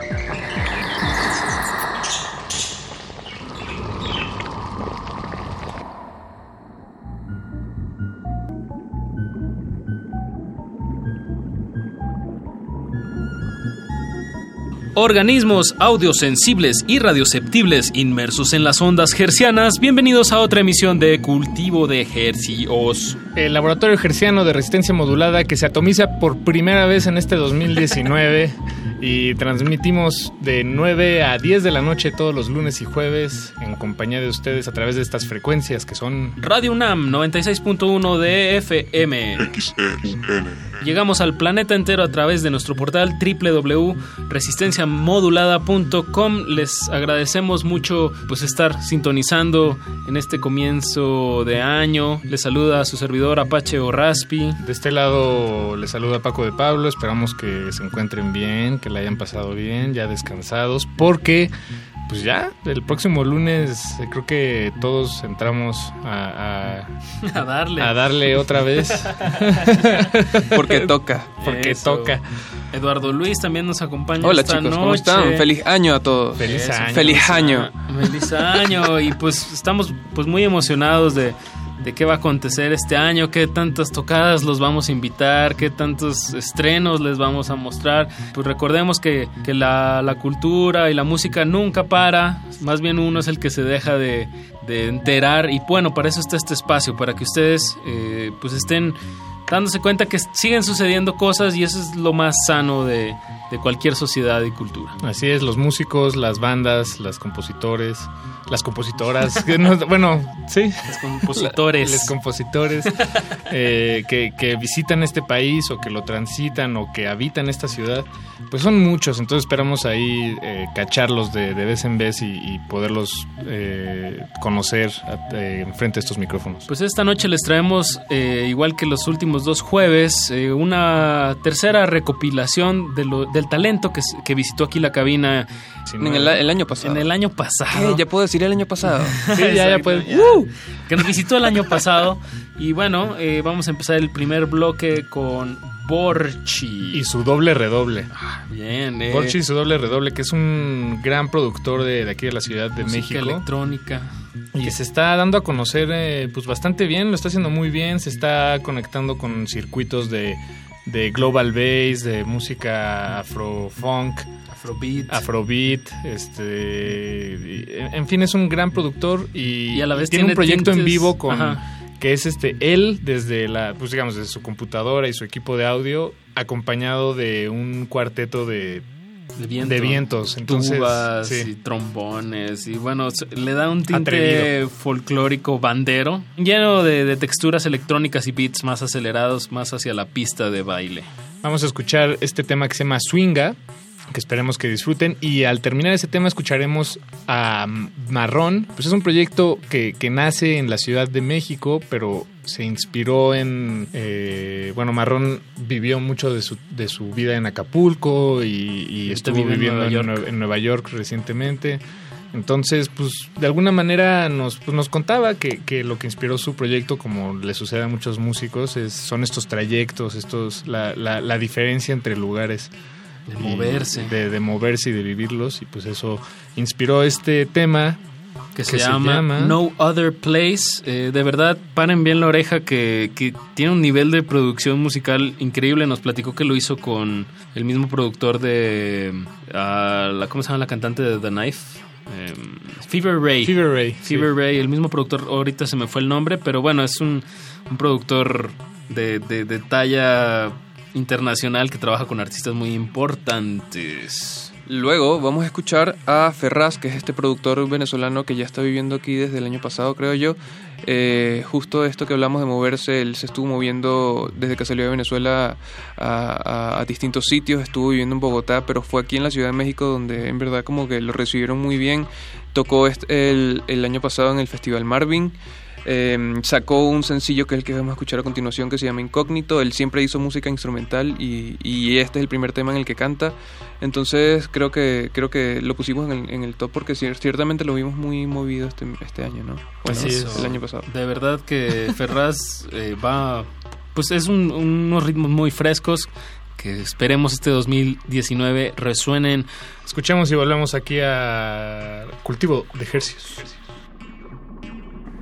[SPEAKER 28] Organismos audiosensibles y radioceptibles inmersos en las ondas hercianas, bienvenidos a otra emisión de Cultivo de Hercios.
[SPEAKER 29] El laboratorio herciano de resistencia modulada que se atomiza por primera vez en este 2019 (laughs) y transmitimos de 9 a 10 de la noche todos los lunes y jueves en compañía de ustedes a través de estas frecuencias que son
[SPEAKER 28] Radio UNAM 96.1 de FM. Llegamos al planeta entero a través de nuestro portal www.resistenciamodulada.com. Les agradecemos mucho pues estar sintonizando en este comienzo de año. Les saluda a su servidor Apache o Raspi.
[SPEAKER 29] De este lado les saluda Paco de Pablo. Esperamos que se encuentren bien, que la hayan pasado bien, ya descansados, porque pues ya, el próximo lunes eh, creo que todos entramos a,
[SPEAKER 28] A (laughs) darle.
[SPEAKER 29] a darle otra vez. (laughs)
[SPEAKER 30] Porque toca.
[SPEAKER 29] Porque
[SPEAKER 28] Eso.
[SPEAKER 29] toca.
[SPEAKER 28] Eduardo Luis también nos acompaña
[SPEAKER 30] Hola
[SPEAKER 28] esta
[SPEAKER 30] chicos, ¿cómo
[SPEAKER 28] noche.
[SPEAKER 30] están? Feliz año a todos.
[SPEAKER 29] Feliz
[SPEAKER 28] Eso,
[SPEAKER 29] año.
[SPEAKER 30] Feliz año.
[SPEAKER 28] Feliz año y pues estamos pues muy emocionados de, de qué va a acontecer este año, qué tantas tocadas los vamos a invitar, qué tantos estrenos les vamos a mostrar. Pues recordemos que, que la, la cultura y la música nunca para, más bien uno es el que se deja de, de enterar y bueno, para eso está este espacio, para que ustedes eh, pues estén dándose cuenta que siguen sucediendo cosas y eso es lo más sano de, de cualquier sociedad y cultura.
[SPEAKER 29] Así es, los músicos, las bandas, las compositores, las compositoras, que no- bueno, sí.
[SPEAKER 28] Los compositores.
[SPEAKER 29] Los compositores eh, que, que visitan este país o que lo transitan o que habitan esta ciudad, pues son muchos, entonces esperamos ahí eh, cacharlos de, de vez en vez y, y poderlos eh, conocer eh, enfrente de estos micrófonos.
[SPEAKER 28] Pues esta noche les traemos, eh, igual que los últimos dos jueves, eh, una tercera recopilación de lo- del talento que, que visitó aquí la cabina.
[SPEAKER 30] En el, el año pasado.
[SPEAKER 28] En el año pasado.
[SPEAKER 30] ¿Qué? Ya puedo decir el año pasado. (laughs)
[SPEAKER 28] Sí, ya, ya puede. ¡Woo! Que nos visitó el año pasado. Y bueno, eh, vamos a empezar el primer bloque con Borchi.
[SPEAKER 29] Y su doble redoble.
[SPEAKER 28] Bien, eh.
[SPEAKER 29] Borchi y su doble redoble, que es un gran productor de, de aquí de la Ciudad de
[SPEAKER 28] música
[SPEAKER 29] México.
[SPEAKER 28] electrónica.
[SPEAKER 29] Y se está dando a conocer eh, pues bastante bien, lo está haciendo muy bien, se está conectando con circuitos de, de global bass, de música afro-funk,
[SPEAKER 28] Afrobeat.
[SPEAKER 29] afrobeat, este, y- en fin es un gran productor y,
[SPEAKER 28] Y a la vez
[SPEAKER 29] tiene, un proyecto en vivo con
[SPEAKER 28] Ajá.
[SPEAKER 29] que es este él desde la pues digamos desde su computadora y su equipo de audio acompañado de un cuarteto de
[SPEAKER 28] de, viento,
[SPEAKER 29] de vientos, entonces
[SPEAKER 28] tubas
[SPEAKER 29] sí.
[SPEAKER 28] y trombones y bueno le da un tinte
[SPEAKER 29] Atrevido.
[SPEAKER 28] folclórico bandero lleno de, de texturas electrónicas y beats más acelerados más hacia la pista de baile
[SPEAKER 29] Vamos a escuchar este tema que se llama Swinga, que esperemos que disfruten. Y al terminar ese tema escucharemos a Marrón. Pues es un proyecto que, que nace en la Ciudad de México, pero se inspiró en... eh, bueno, Marrón vivió mucho de su, de su vida en Acapulco y, estuvo
[SPEAKER 28] vive en
[SPEAKER 29] viviendo
[SPEAKER 28] Nueva
[SPEAKER 29] en, en Nueva York recientemente. Entonces, pues de alguna manera nos, pues, nos contaba que, que lo que inspiró su proyecto, como le sucede a muchos músicos, es, son estos trayectos, estos la, la, la diferencia entre lugares.
[SPEAKER 28] De moverse.
[SPEAKER 29] De, de moverse y de vivirlos. Y pues eso inspiró este tema
[SPEAKER 28] que se, llama, No Other Place. Eh, de verdad, paren bien la oreja que, que tiene un nivel de producción musical increíble. Nos platicó que lo hizo con el mismo productor de... ah, la, ¿Cómo se llama la cantante de The Knife? Em, Fever Ray.
[SPEAKER 29] Fever Ray.
[SPEAKER 28] Fever Ray, el mismo productor, ahorita se me fue el nombre, pero bueno, es un, un productor de, de- de talla internacional que trabaja con artistas muy importantes.
[SPEAKER 30] Luego vamos a escuchar a Ferraz, que es este productor venezolano que ya está viviendo aquí desde el año pasado, creo yo. Eh, justo esto que hablamos de moverse, él se estuvo moviendo desde que salió de Venezuela a, distintos sitios, estuvo viviendo en Bogotá, pero fue aquí en la Ciudad de México donde en verdad como que lo recibieron muy bien. Tocó el año pasado en el Festival Marvin. Eh, sacó un sencillo que es el que vamos a escuchar a continuación que se llama Incógnito. Él siempre hizo música instrumental y, y este es el primer tema en el que canta. Entonces creo que creo que lo pusimos en el, en el top porque cier- ciertamente lo vimos muy movido este, este año, ¿no? Bueno,
[SPEAKER 28] Así es.
[SPEAKER 30] el año pasado.
[SPEAKER 28] De verdad que Ferraz eh, va, pues es un- unos ritmos muy frescos que esperemos este 2019 resuenen.
[SPEAKER 29] Escuchemos y volvemos aquí a Cultivo de Ejercicios.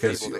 [SPEAKER 17] Cultivo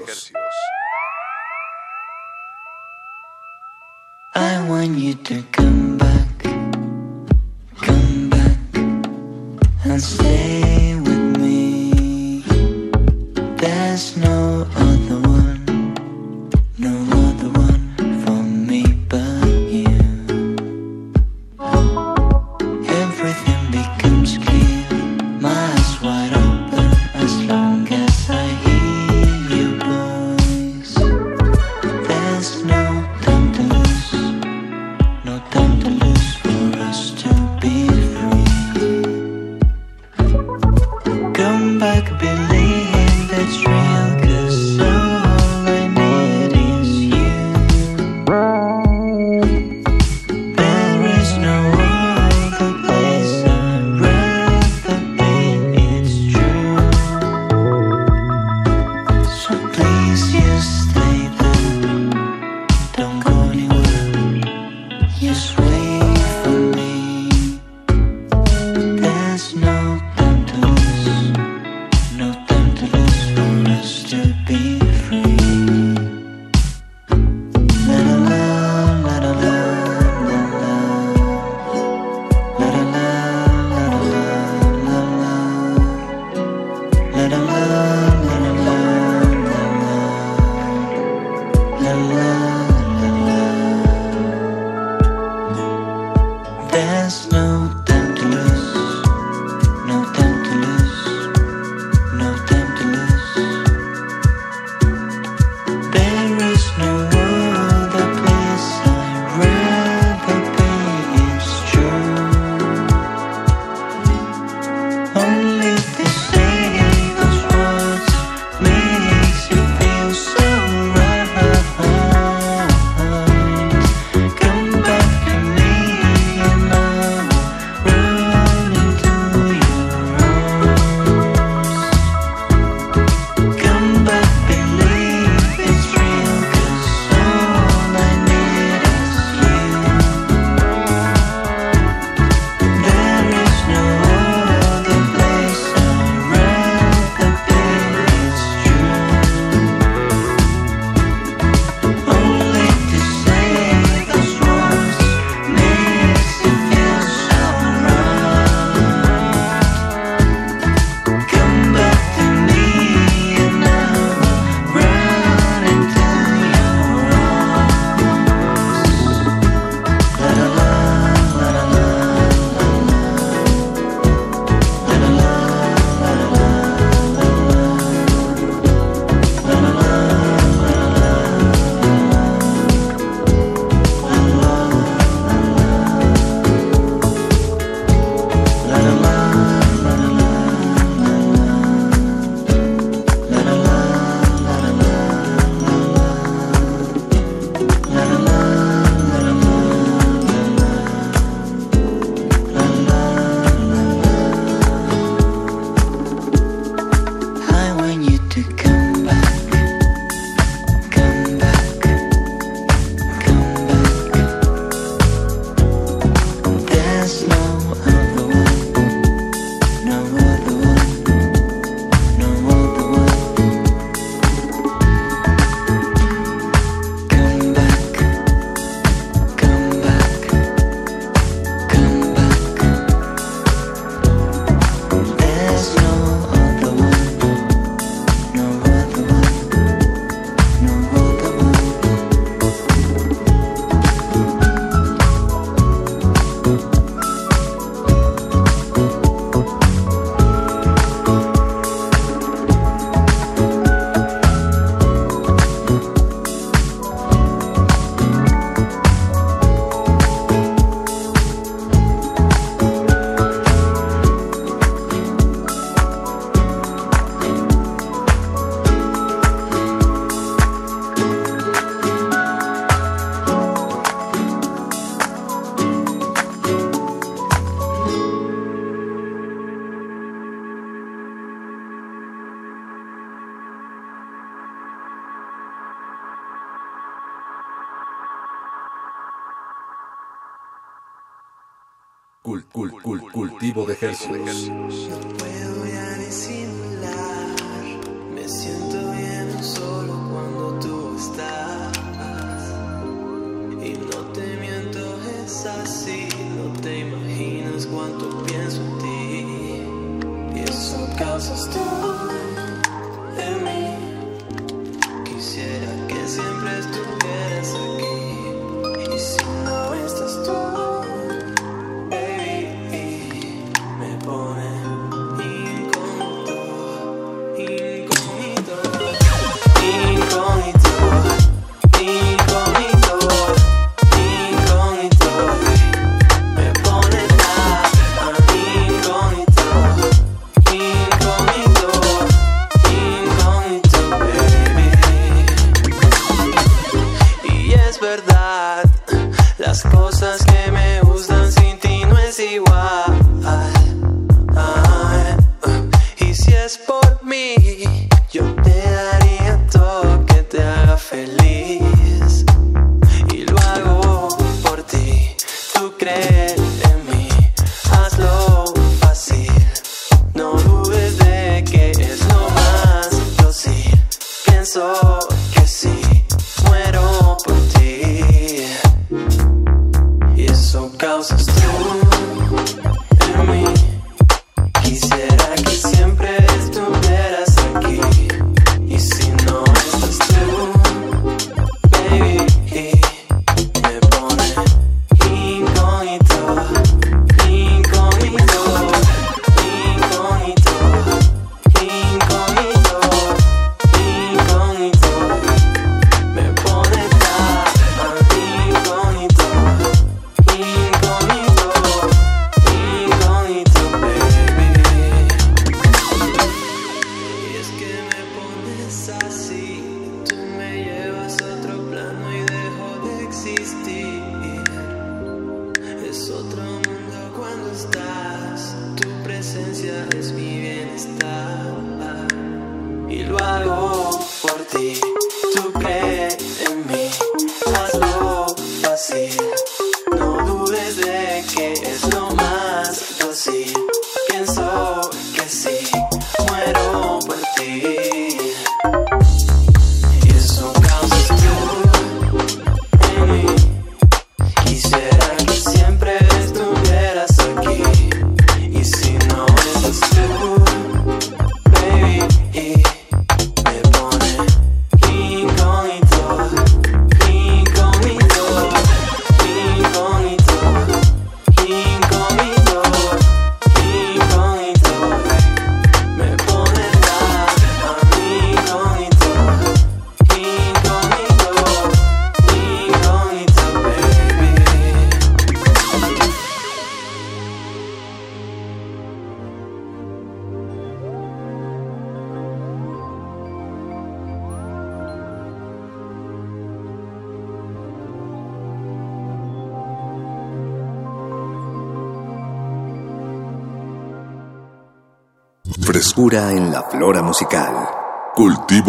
[SPEAKER 17] de hercios.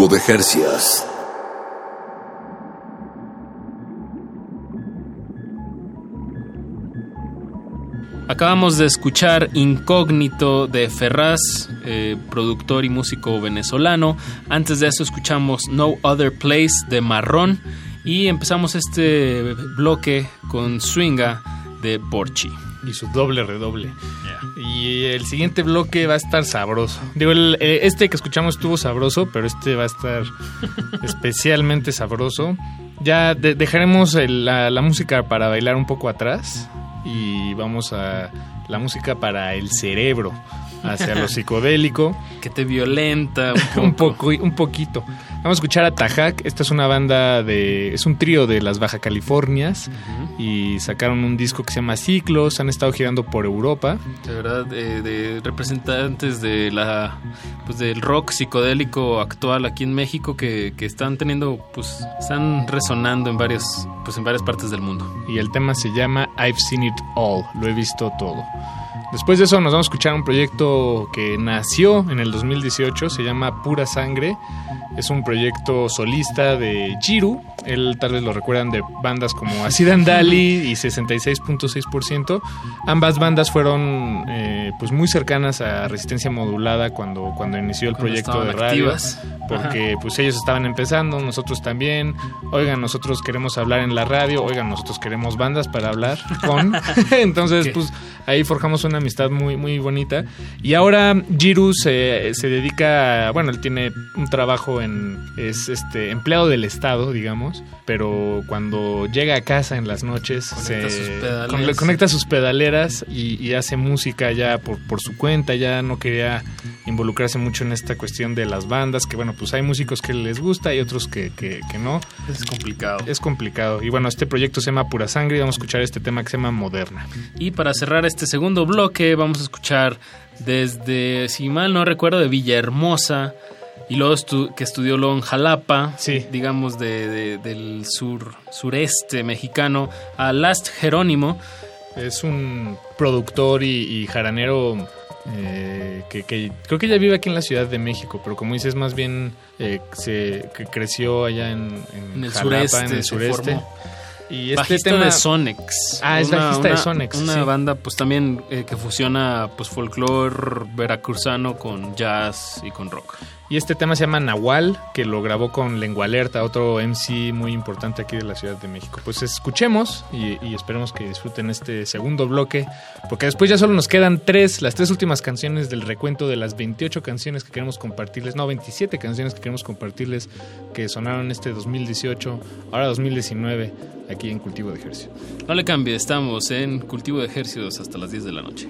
[SPEAKER 31] De
[SPEAKER 1] hercios.
[SPEAKER 28] Acabamos de escuchar Incógnito de Ferraz, eh, productor y músico venezolano. Antes de eso escuchamos No Other Place de Marrón. Y empezamos este bloque con Swinga de Borchi.
[SPEAKER 29] Y su doble redoble. El siguiente bloque va a estar sabroso. Digo, el- eh, este que escuchamos estuvo sabroso, pero este va a estar (laughs) especialmente sabroso. Ya de- dejaremos el- la, la música para bailar un poco atrás y vamos a la música para el cerebro, hacia lo (laughs) psicodélico.
[SPEAKER 28] Que te violenta
[SPEAKER 29] un (laughs) poco, un poquito. Vamos a escuchar a Tajac. Esta es una banda de. Es un trío de las Baja Californias. Y sacaron un disco que se llama Ciclos. Han estado girando por Europa.
[SPEAKER 28] De verdad, eh, de representantes de la pues del rock psicodélico actual aquí en México que, que están teniendo, pues, están resonando en varias, pues en varias partes del mundo.
[SPEAKER 29] Y el tema se llama I've Seen It All. Lo he visto todo. Después de eso nos vamos a escuchar un proyecto que nació en el 2018, se llama Pura Sangre. Es un proyecto solista de Jiru. Él tal vez lo recuerdan de bandas como Acid Andali y 66.6%. Ambas bandas fueron eh, pues muy cercanas a Resistencia Modulada cuando, cuando inició el
[SPEAKER 28] Cuando
[SPEAKER 29] proyecto de radio.
[SPEAKER 28] activas.
[SPEAKER 29] Porque pues ellos estaban empezando, nosotros también. Oigan, nosotros queremos hablar en la radio. Oigan, nosotros queremos bandas para hablar con. (laughs) Entonces, pues ahí forjamos una amistad muy, muy bonita. Y ahora Jiru se, se dedica, a- bueno, él tiene un trabajo en, es este empleado del Estado, digamos, pero cuando llega a casa en las noches,
[SPEAKER 28] Conecta
[SPEAKER 29] se
[SPEAKER 28] sus pedaleras.
[SPEAKER 29] con- conecta sus pedaleras y, y hace música ya por, por su cuenta, ya no quería involucrarse mucho en esta cuestión de las bandas, que bueno, pues hay músicos que les gusta y otros que, que- que no.
[SPEAKER 28] Es complicado.
[SPEAKER 29] Es complicado. Y bueno, este proyecto se llama Pura Sangre y vamos a escuchar este tema que se llama Moderna.
[SPEAKER 28] Y para cerrar este segundo bloque vamos a escuchar desde, si mal no recuerdo, de Villahermosa y luego estu- que estudió luego en Jalapa, digamos de, de- del sur sureste mexicano, a Last Jerónimo.
[SPEAKER 29] Es un productor y, y jaranero eh, que, que creo que ya vive aquí en la Ciudad de México, pero como dices, más bien eh, se que creció allá en, en
[SPEAKER 28] En el
[SPEAKER 29] Jalapa,
[SPEAKER 28] sureste
[SPEAKER 29] en el
[SPEAKER 28] se
[SPEAKER 29] sureste.
[SPEAKER 28] formó.
[SPEAKER 29] Y este
[SPEAKER 28] bajista
[SPEAKER 29] tema
[SPEAKER 28] de Sonex.
[SPEAKER 29] Ah, es bajista de Sonex,
[SPEAKER 28] Una
[SPEAKER 29] sí.
[SPEAKER 28] banda pues también eh, que fusiona pues folclore veracruzano con jazz y con rock.
[SPEAKER 29] Y este tema se llama Nahual, que lo grabó con Lengua Alerta, otro MC muy importante aquí de la Ciudad de México. Pues escuchemos y, esperemos que disfruten este segundo bloque, porque después ya solo nos quedan tres, las tres últimas canciones del recuento de las 28 canciones que queremos compartirles, no, 27 canciones que queremos compartirles que sonaron este 2018, ahora 2019, aquí en Cultivo de Ejercicio.
[SPEAKER 28] No le cambie, estamos en Cultivo de Ejércitos hasta las 10 de la noche.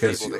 [SPEAKER 17] because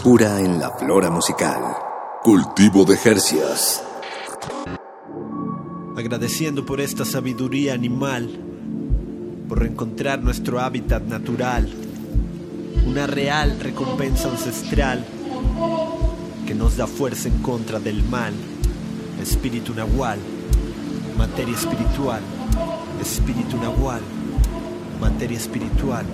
[SPEAKER 17] oscura en la
[SPEAKER 1] flora musical. Cultivo de Jercias.
[SPEAKER 32] Agradeciendo por esta sabiduría animal, por reencontrar nuestro hábitat natural, una real recompensa ancestral que nos da fuerza en contra del mal. Espíritu Nahual, materia espiritual, espíritu Nahual, materia espiritual.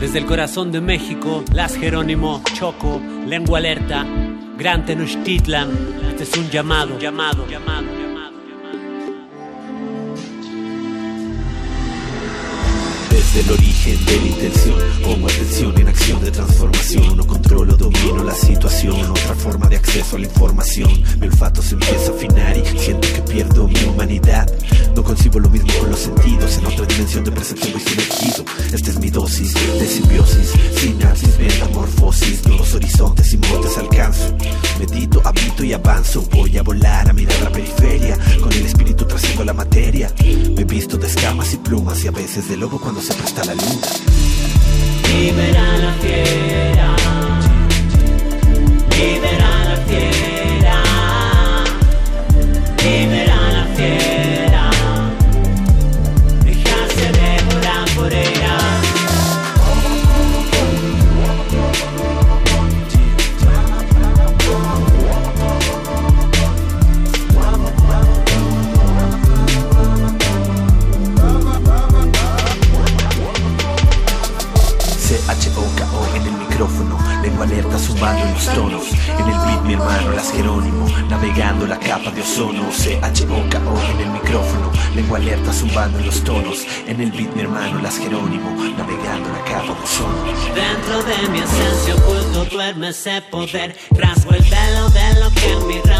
[SPEAKER 33] Desde el corazón de México, Las Jerónimo, Choco, Lengua Alerta, Gran Tenochtitlan. Este es un llamado, llamado, llamado.
[SPEAKER 34] Desde el origen de la intención, como atención en acción de transformación. No controlo, domino la situación, otra forma de acceso a la información. Mi olfato se empieza a afinar y siento que pierdo mi humanidad. No concibo lo mismo con los sentidos, en otra dimensión de percepción voy sumergido. Esta es mi dosis de simbiosis, sinapsis, metamorfosis. Nuevos horizontes y montes alcanzo. Medito, habito y avanzo. Voy a volar a mirar la periferia, con el espíritu trasciendo la materia. Me visto de escamas y plumas y a veces de lobo cuando se presta la luna.
[SPEAKER 33] Libera la fiera. Libera la fiera. Libera
[SPEAKER 34] Jerónimo, navegando la capa de ozono. C-H-O-K-O en el micrófono, lengua alerta zumbando en los tonos. En el beat mi hermano Las Jerónimo, navegando la capa de ozono.
[SPEAKER 33] Dentro de mi esencia oculto duerme ese poder. Rasgo el velo de lo que mi razón me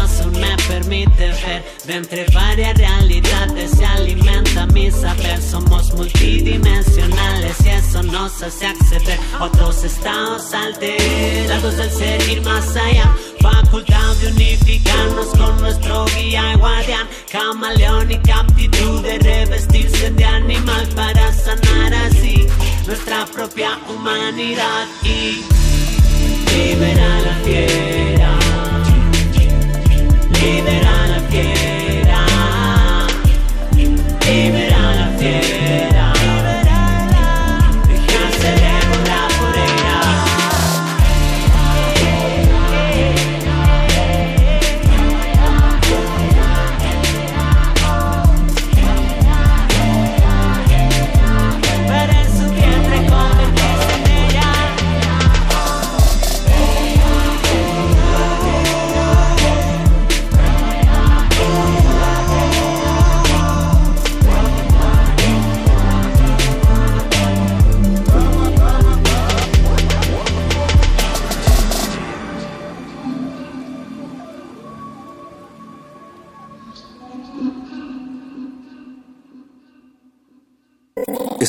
[SPEAKER 33] permite ver. De entre varias realidades se alimenta mi saber. Somos multidimensionales y eso nos hace acceder a otros estados alterados del ser ir más allá. Facultad de unificarnos con nuestro guía y guardián. Camaleónica aptitud de revestirse de animal para sanar así nuestra propia humanidad y libera la fiera. Libera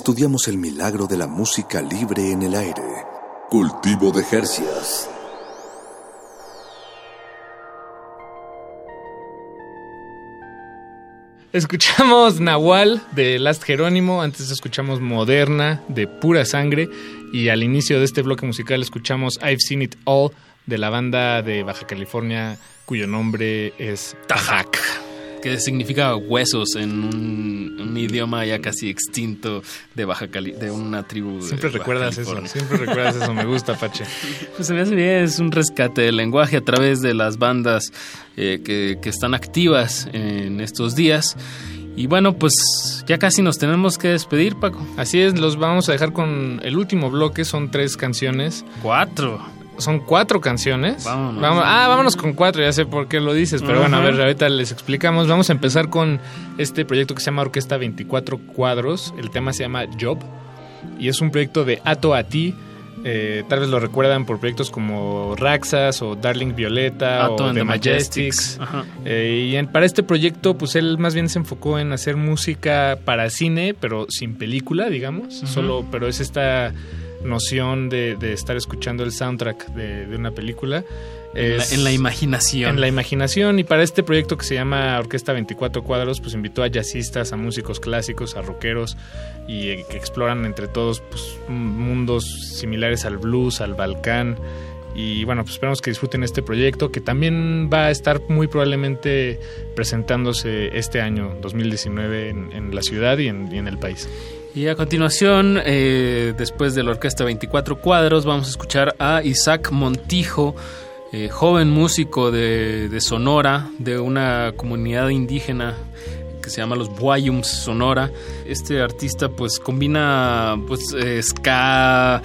[SPEAKER 1] Estudiamos el milagro de la música libre en el aire. Cultivo de Jercias.
[SPEAKER 29] Escuchamos Nahual de Last Jerónimo, antes escuchamos Moderna de Pura Sangre y al inicio de este bloque musical escuchamos I've Seen It All de la banda de Baja California cuyo nombre es Tajac.
[SPEAKER 28] Que significa huesos en un, un idioma ya casi extinto de Baja Cali, de una tribu. de
[SPEAKER 29] Siempre
[SPEAKER 28] Baja
[SPEAKER 29] recuerdas eso, siempre recuerdas eso, me gusta, Pache. (laughs)
[SPEAKER 28] Pues se me hace bien, es un rescate del lenguaje a través de las bandas eh, que, que están activas en estos días. Y bueno, pues ya casi nos tenemos que despedir, Paco.
[SPEAKER 29] Así es, los vamos a dejar con el último bloque, son tres canciones.
[SPEAKER 28] Cuatro.
[SPEAKER 29] Son cuatro canciones.
[SPEAKER 28] Vámonos.
[SPEAKER 29] Vamos- ah, vámonos con cuatro, ya sé por qué lo dices, pero bueno, a ver, ahorita les explicamos. Vamos a empezar con este proyecto que se llama Orquesta 24 Cuadros. El tema se llama Job y es un proyecto de Ato a ti. Eh, tal vez lo recuerdan por proyectos como Raxas o Darling Violeta
[SPEAKER 28] Ato
[SPEAKER 29] o The
[SPEAKER 28] the
[SPEAKER 29] Majestics.
[SPEAKER 28] Majestics. Ajá.
[SPEAKER 29] Eh, y en- para este proyecto, pues él más bien se enfocó en hacer música para cine, pero sin película, digamos. Solo, pero es esta noción de, de estar escuchando el soundtrack de, de una película.
[SPEAKER 28] En la-
[SPEAKER 29] Es-
[SPEAKER 28] en la imaginación.
[SPEAKER 29] En la imaginación. Y para este proyecto que se llama Orquesta 24 Cuadros, pues invitó a jazzistas, a músicos clásicos, a rockeros, y eh, que exploran entre todos pues, mundos similares al blues, al balcán. Y bueno, pues esperamos que disfruten este proyecto que también va a estar muy probablemente presentándose este año 2019 en, en la ciudad y en, y en el país.
[SPEAKER 28] Y a continuación, eh, después de la orquesta 24 cuadros, vamos a escuchar a Isaac Montijo, eh, joven músico de, Sonora, de una comunidad indígena que se llama los Buayums Sonora. Este artista pues combina pues eh, ska,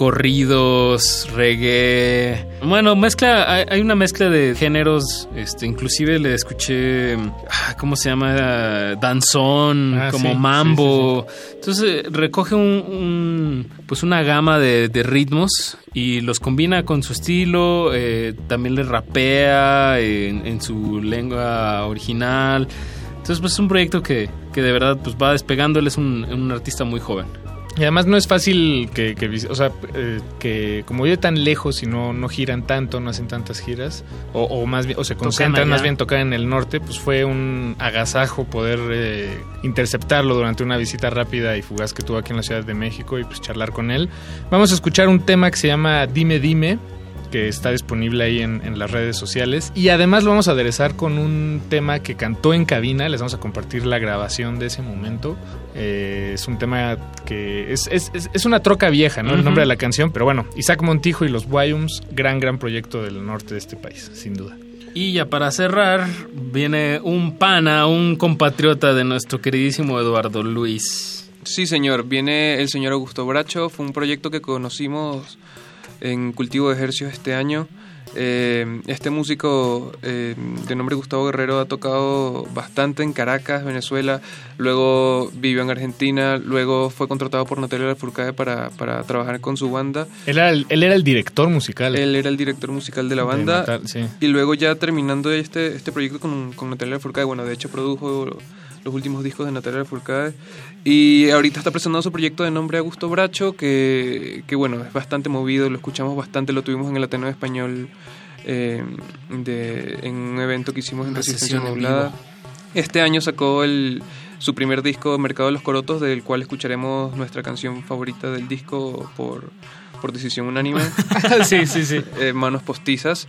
[SPEAKER 28] corridos, reggae. Bueno, mezcla, hay, hay una mezcla de géneros, este, inclusive le escuché, ah, ¿cómo se llama? Danzón,
[SPEAKER 29] Ah,
[SPEAKER 28] como
[SPEAKER 29] sí,
[SPEAKER 28] mambo. Entonces recoge un, un- pues una gama de, de ritmos y los combina con su estilo, eh, también le rapea en, en su lengua original. Entonces pues es un proyecto que, que de verdad pues va despegando, él es un, un artista muy joven.
[SPEAKER 29] Y además no es fácil que, que o sea, eh, que como vive tan lejos y no, no giran tanto, no hacen tantas giras, o, o más bien, o se concentran más bien tocar en el norte, pues fue un agasajo poder eh, interceptarlo durante una visita rápida y fugaz que tuvo aquí en la Ciudad de México y pues charlar con él. Vamos a escuchar un tema que se llama Dime Dime, que está disponible ahí en, en las redes sociales. Y además lo vamos a aderezar con un tema que cantó en cabina. Les vamos a compartir la grabación de ese momento. Eh, es un tema que es, es- es- es una troca vieja, ¿no? El nombre de la canción. Pero bueno, Isaac Montijo y los Wyums, gran, gran proyecto del norte de este país, sin duda.
[SPEAKER 28] Y ya para cerrar, viene un pana, un compatriota de nuestro queridísimo Eduardo Luis.
[SPEAKER 30] Sí, señor. Viene el señor Augusto Bracho. Fue un proyecto que conocimos en Cultivo de Ejercicios este año. Eh, este músico eh, de nombre Gustavo Guerrero ha tocado bastante en Caracas, Venezuela. Luego vivió en Argentina. Luego fue contratado por Natalia Lafourcade para, para trabajar con su banda.
[SPEAKER 29] Él era el, él era el director musical.
[SPEAKER 30] Él era el director musical de la
[SPEAKER 29] De
[SPEAKER 30] banda.
[SPEAKER 29] Natal, sí.
[SPEAKER 30] Y luego ya terminando este, este proyecto con, con Natalia Lafourcade, bueno, de hecho produjo los últimos discos de Natalia Lafourcade. Y ahorita está presentando su proyecto de nombre Augusto Bracho, que, que bueno, es bastante movido, lo escuchamos bastante, lo tuvimos en el Ateneo Español eh, de, en un evento que hicimos en
[SPEAKER 28] Una
[SPEAKER 30] Resistencia. Este año sacó el, su primer disco, Mercado de los Corotos, del cual escucharemos nuestra canción favorita del disco por, por decisión unánime. (laughs)
[SPEAKER 29] sí, sí, sí.
[SPEAKER 30] Eh, Manos postizas.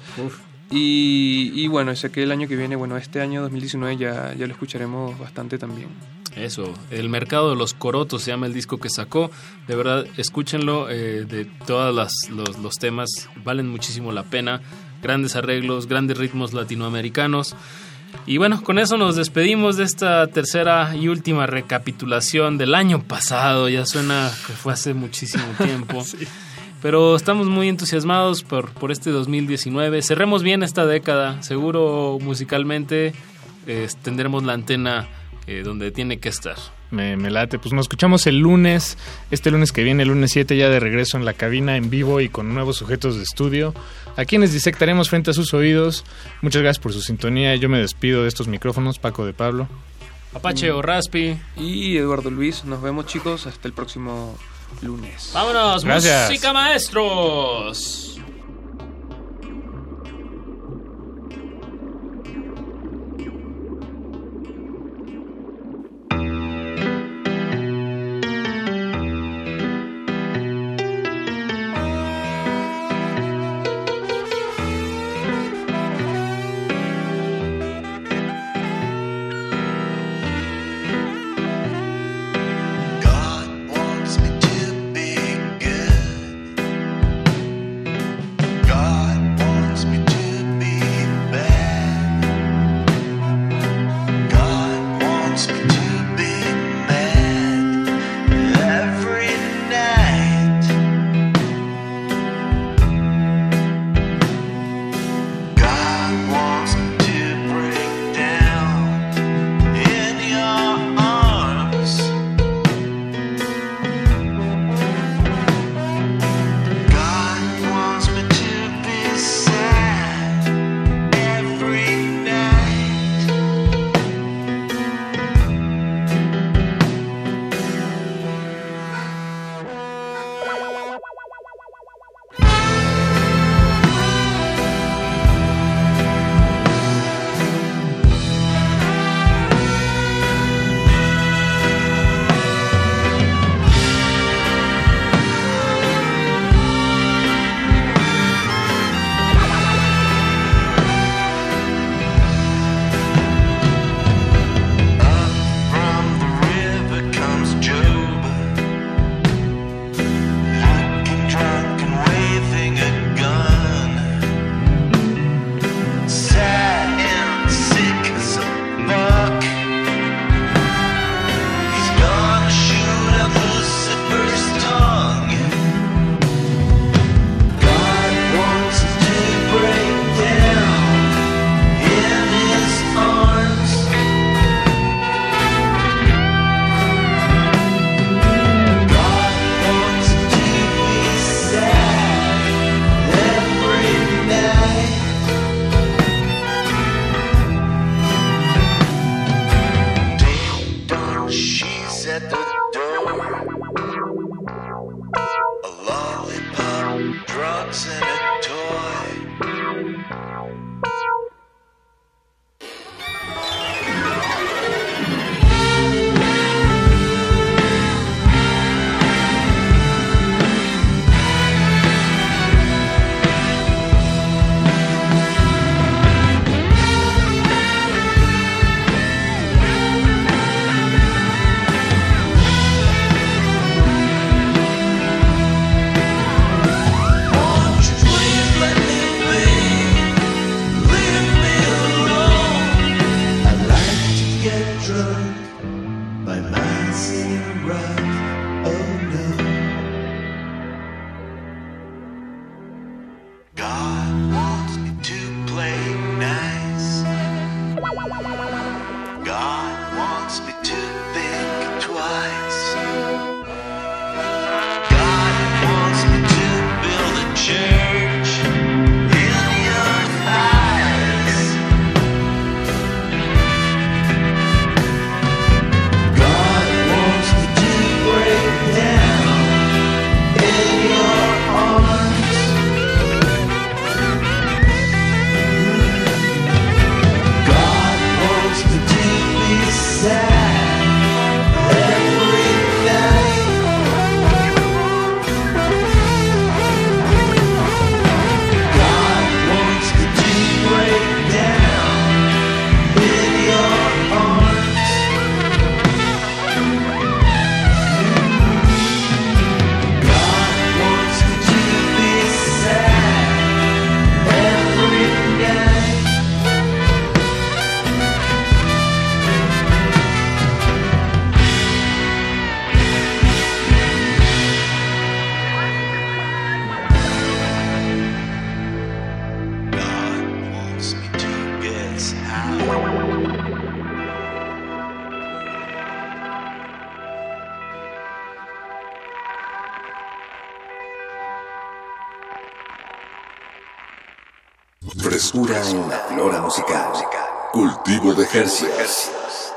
[SPEAKER 30] Y, y bueno, sé que el año que viene, bueno, este año 2019 ya, ya lo escucharemos bastante también.
[SPEAKER 28] Eso, El Mercado de los Corotos se llama el disco que sacó. De verdad, escúchenlo. eh, de todos los, los temas, valen muchísimo la pena. Grandes arreglos, grandes ritmos latinoamericanos. Y bueno, con eso nos despedimos de esta tercera y última recapitulación del año pasado. Ya suena que fue hace muchísimo (laughs) tiempo. Pero estamos muy entusiasmados por, por este 2019. Cerremos bien esta década. Seguro musicalmente eh, tendremos la antena eh, donde tiene que estar.
[SPEAKER 29] Me, me late. Pues nos escuchamos el lunes, este lunes que viene, el lunes 7, ya de regreso en la cabina en vivo y con nuevos sujetos de estudio, a quienes disectaremos frente a sus oídos. Muchas gracias por su sintonía. Yo me despido de estos micrófonos, Paco de Pablo.
[SPEAKER 28] Apache o Raspi.
[SPEAKER 30] Y Eduardo Luis, nos vemos chicos, hasta el próximo lunes.
[SPEAKER 28] Vámonos,
[SPEAKER 29] Gracias.
[SPEAKER 28] música maestros.
[SPEAKER 23] Subversivas.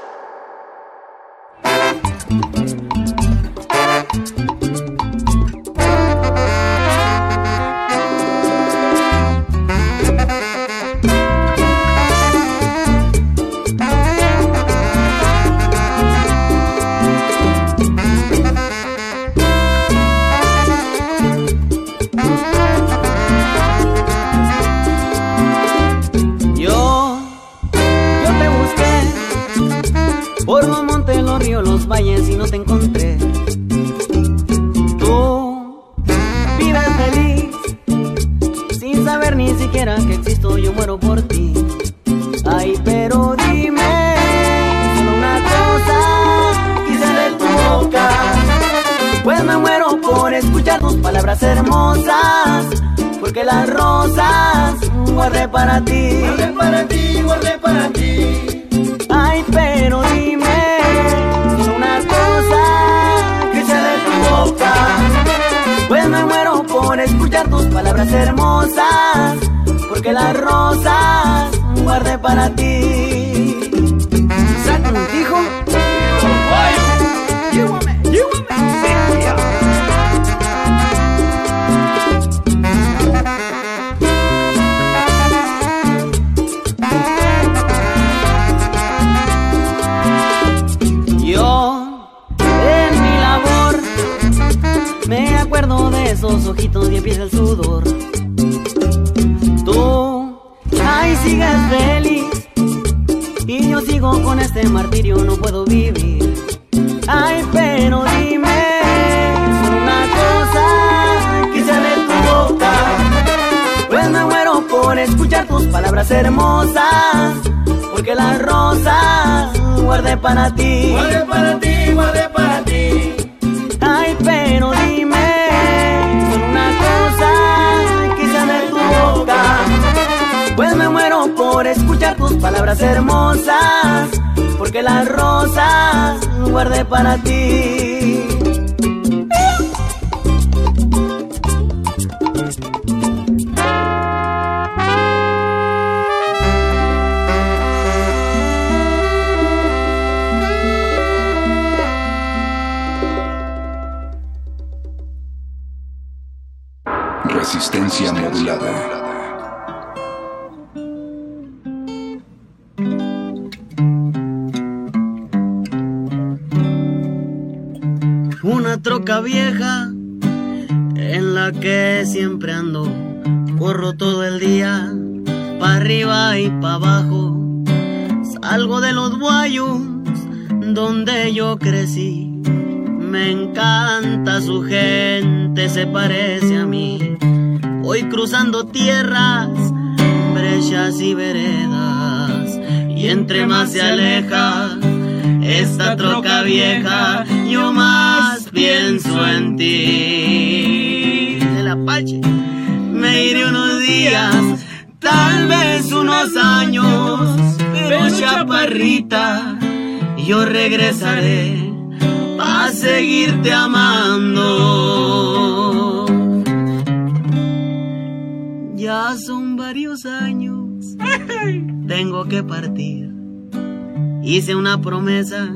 [SPEAKER 23] promesa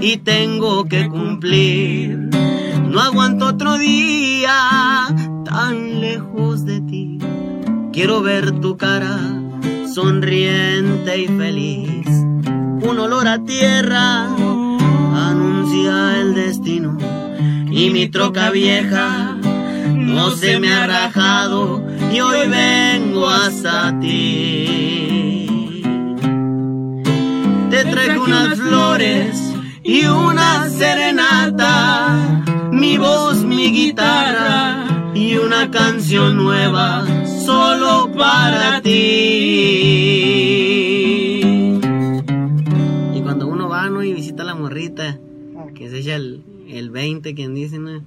[SPEAKER 23] y tengo que cumplir. No aguanto otro día tan lejos de ti. Quiero ver tu cara sonriente y feliz. Un olor a tierra anuncia el destino. Y mi troca vieja no se me ha rajado y hoy vengo hasta ti traje unas flores y una serenata, mi voz, mi guitarra y una canción nueva solo para ti. Y cuando uno va ¿no? y visita a la morrita, que se echa el, el 20, quien dice, ¿no?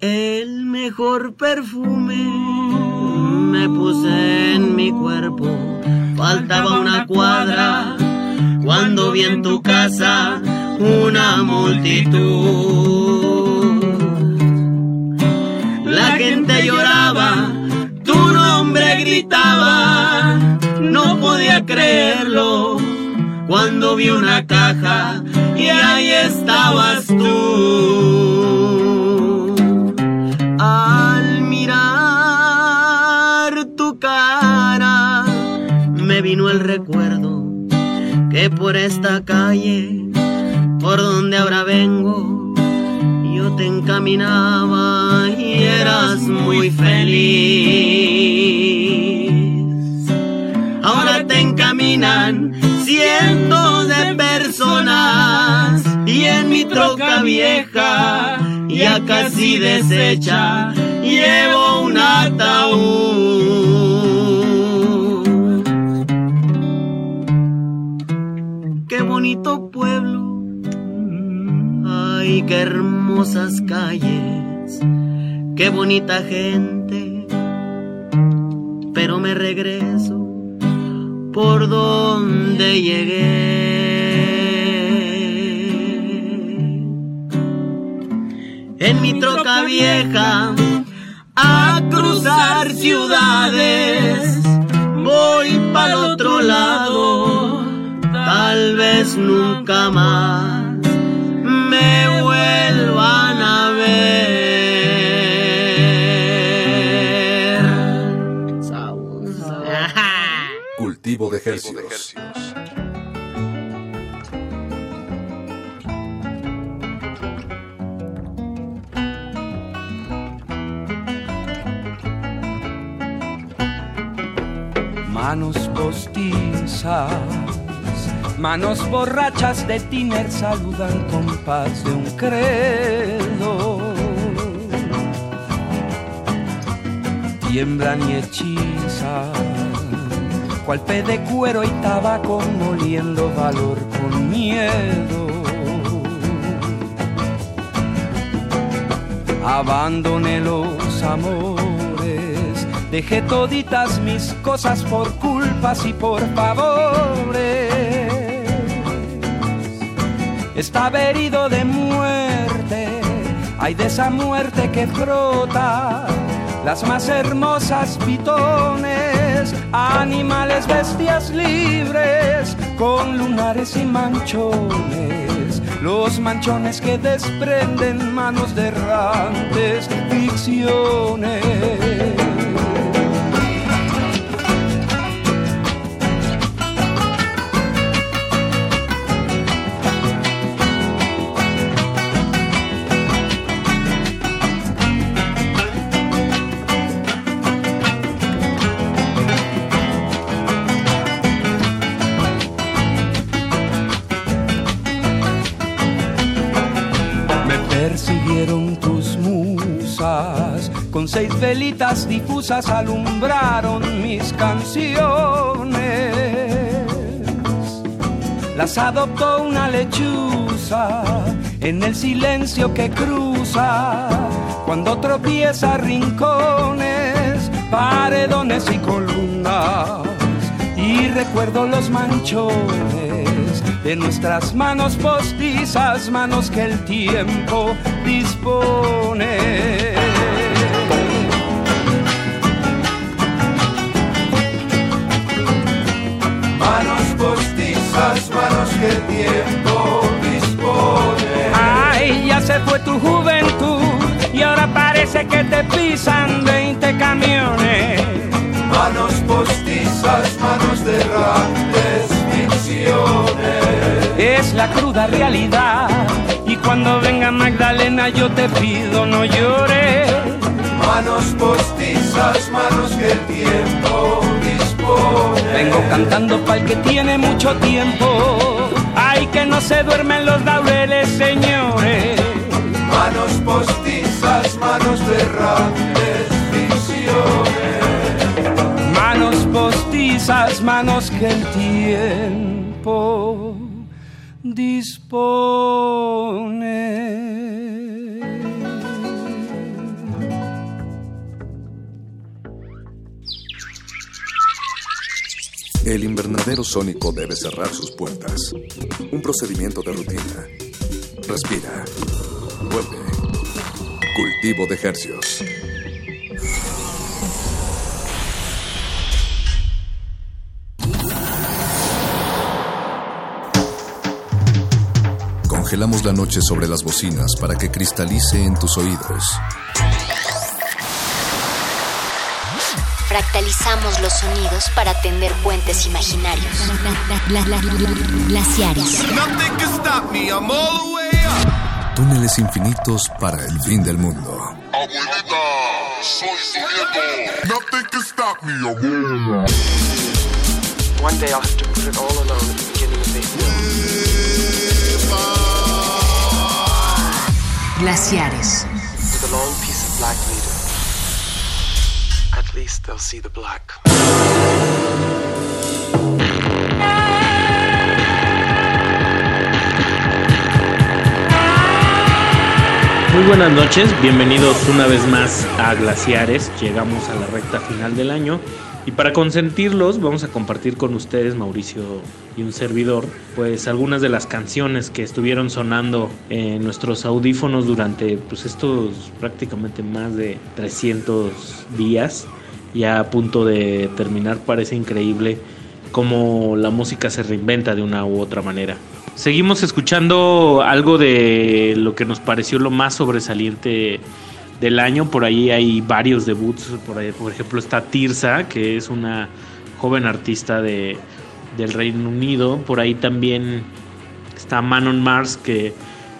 [SPEAKER 23] El mejor perfume me puse en mi cuerpo, faltaba una cuadra cuando vi en tu casa una multitud. La gente lloraba, tu nombre gritaba, no podía creerlo cuando vi una caja y ahí estabas tú. Por esta calle, por donde ahora vengo, yo te encaminaba y eras muy feliz. Ahora te encaminan cientos de personas y en mi troca vieja, ya casi deshecha, llevo un ataúd. Bonito pueblo, ay, qué hermosas calles, qué bonita gente, pero me regreso por donde llegué. En mi troca vieja a cruzar ciudades, voy para el otro lado, tal vez nunca más me vuelvan a ver.
[SPEAKER 1] Cultivo de ejercicios.
[SPEAKER 2] Manos postizas, manos borrachas de tiner saludan con paz de un credo. Tiemblan y hechizan, cual pe de cuero y tabaco moliendo valor con miedo. Abandoné los amores, dejé toditas mis cosas por culpas y por favores. Estaba herido de muerte, hay de esa muerte que frota las más hermosas pitones, animales, bestias libres, con lunares y manchones, los manchones que desprenden manos de errantes, ficciones. Seis velitas difusas alumbraron mis canciones. Las adoptó una lechuza en el silencio que cruza, cuando tropieza rincones, paredones y columnas, y recuerdo los manchones de nuestras manos postizas, manos que el tiempo dispone.
[SPEAKER 35] Manos que el tiempo dispone.
[SPEAKER 2] Ay, ya se fue tu juventud y ahora parece que te pisan 20 camiones.
[SPEAKER 35] Manos postizas, manos de errantes, ficciones.
[SPEAKER 2] Es la cruda realidad y cuando venga Magdalena yo te pido no llores.
[SPEAKER 35] Manos postizas, manos que el tiempo.
[SPEAKER 2] Vengo cantando pa'l que tiene mucho tiempo. Ay, que no se duermen los laureles, señores.
[SPEAKER 35] Manos postizas, manos de errantes, ficciones.
[SPEAKER 2] Manos postizas, manos que el tiempo dispone.
[SPEAKER 1] El invernadero sónico debe cerrar sus puertas. Un procedimiento de rutina. Respira. Vuelve. Cultivo de hercios. Congelamos la noche sobre las bocinas para que cristalice en tus oídos.
[SPEAKER 36] Fractalizamos los sonidos para tender puentes imaginarios. Glaciares.
[SPEAKER 37] Nothing can stop me, I'm all the way up.
[SPEAKER 1] Túneles infinitos para el fin del mundo.
[SPEAKER 37] Abuelita, soy su nieto. Nothing can stop me, abuela.
[SPEAKER 38] One day I'll have to put it all alone at the beginning of the hill.
[SPEAKER 36] Glaciares.
[SPEAKER 38] With a long piece of black
[SPEAKER 39] Muy buenas noches, bienvenidos una vez más a Glaciares. Llegamos a la recta final del año y para consentirlos vamos a compartir con ustedes, Mauricio y un servidor, pues algunas de las canciones que estuvieron sonando en nuestros audífonos durante pues estos prácticamente más de 300 días. Ya a punto de terminar, parece increíble cómo la música se reinventa de una u otra manera. Seguimos escuchando algo de lo que nos pareció lo más sobresaliente del año. Por ahí hay varios debuts. Por, ahí, por ejemplo, está Tirsa, que es una joven artista de, del Reino Unido. Por ahí también está Manon Mars, que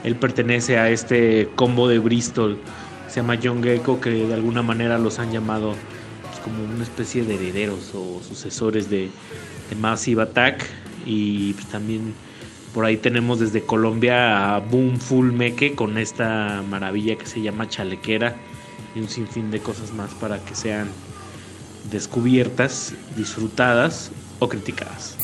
[SPEAKER 39] él pertenece a este combo de Bristol. Se llama John Gecko, que de alguna manera los han llamado como una especie de herederos o sucesores de, de Massive Attack. Y pues, también por ahí tenemos desde Colombia a Boom Full Meque con esta maravilla que se llama Chalequera y un sinfín de cosas más para que sean descubiertas, disfrutadas o criticadas.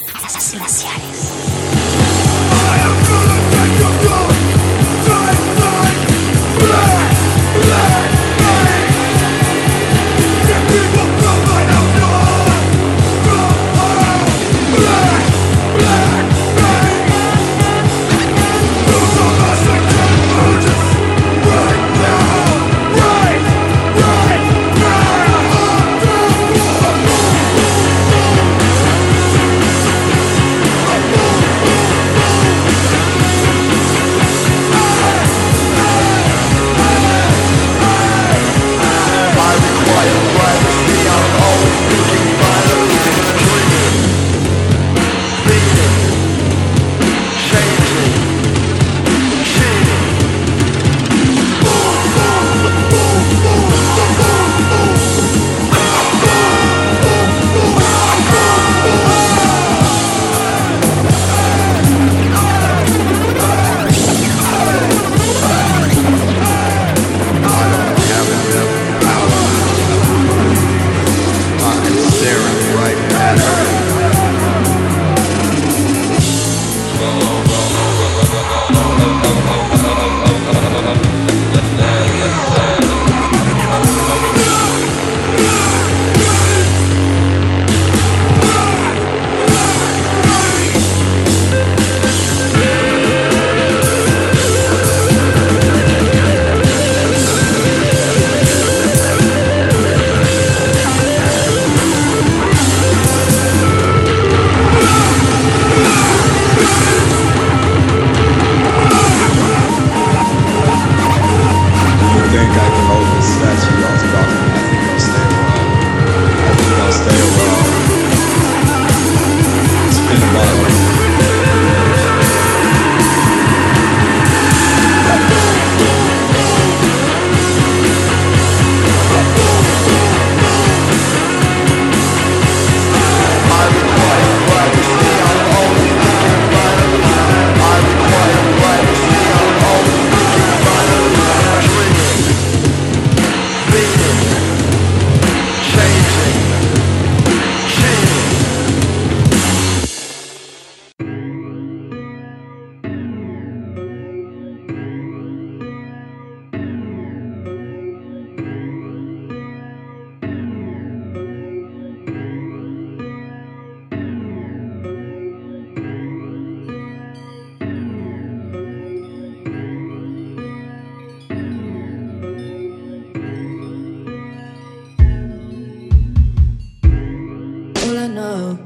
[SPEAKER 40] Know,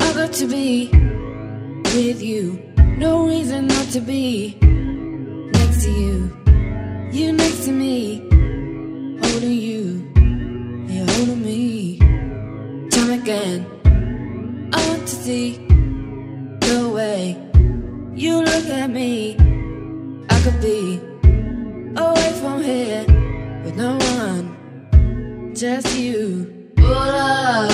[SPEAKER 40] I got to be with you. No reason not to be next to you. You next to me, holding you. You're holding me. Time again. I want to see the way you look at me. I could be away from here with no one, just you. All I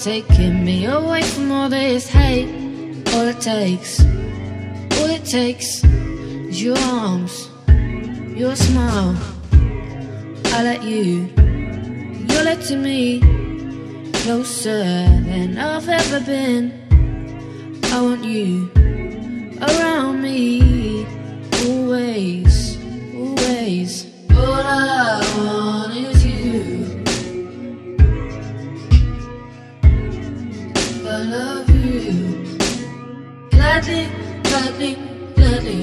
[SPEAKER 40] taking me away from all this hate. All it takes, all it takes is your arms, your smile. I let you, you're letting me closer than I've ever been. I want you around me, Gladly, gladly, gladly.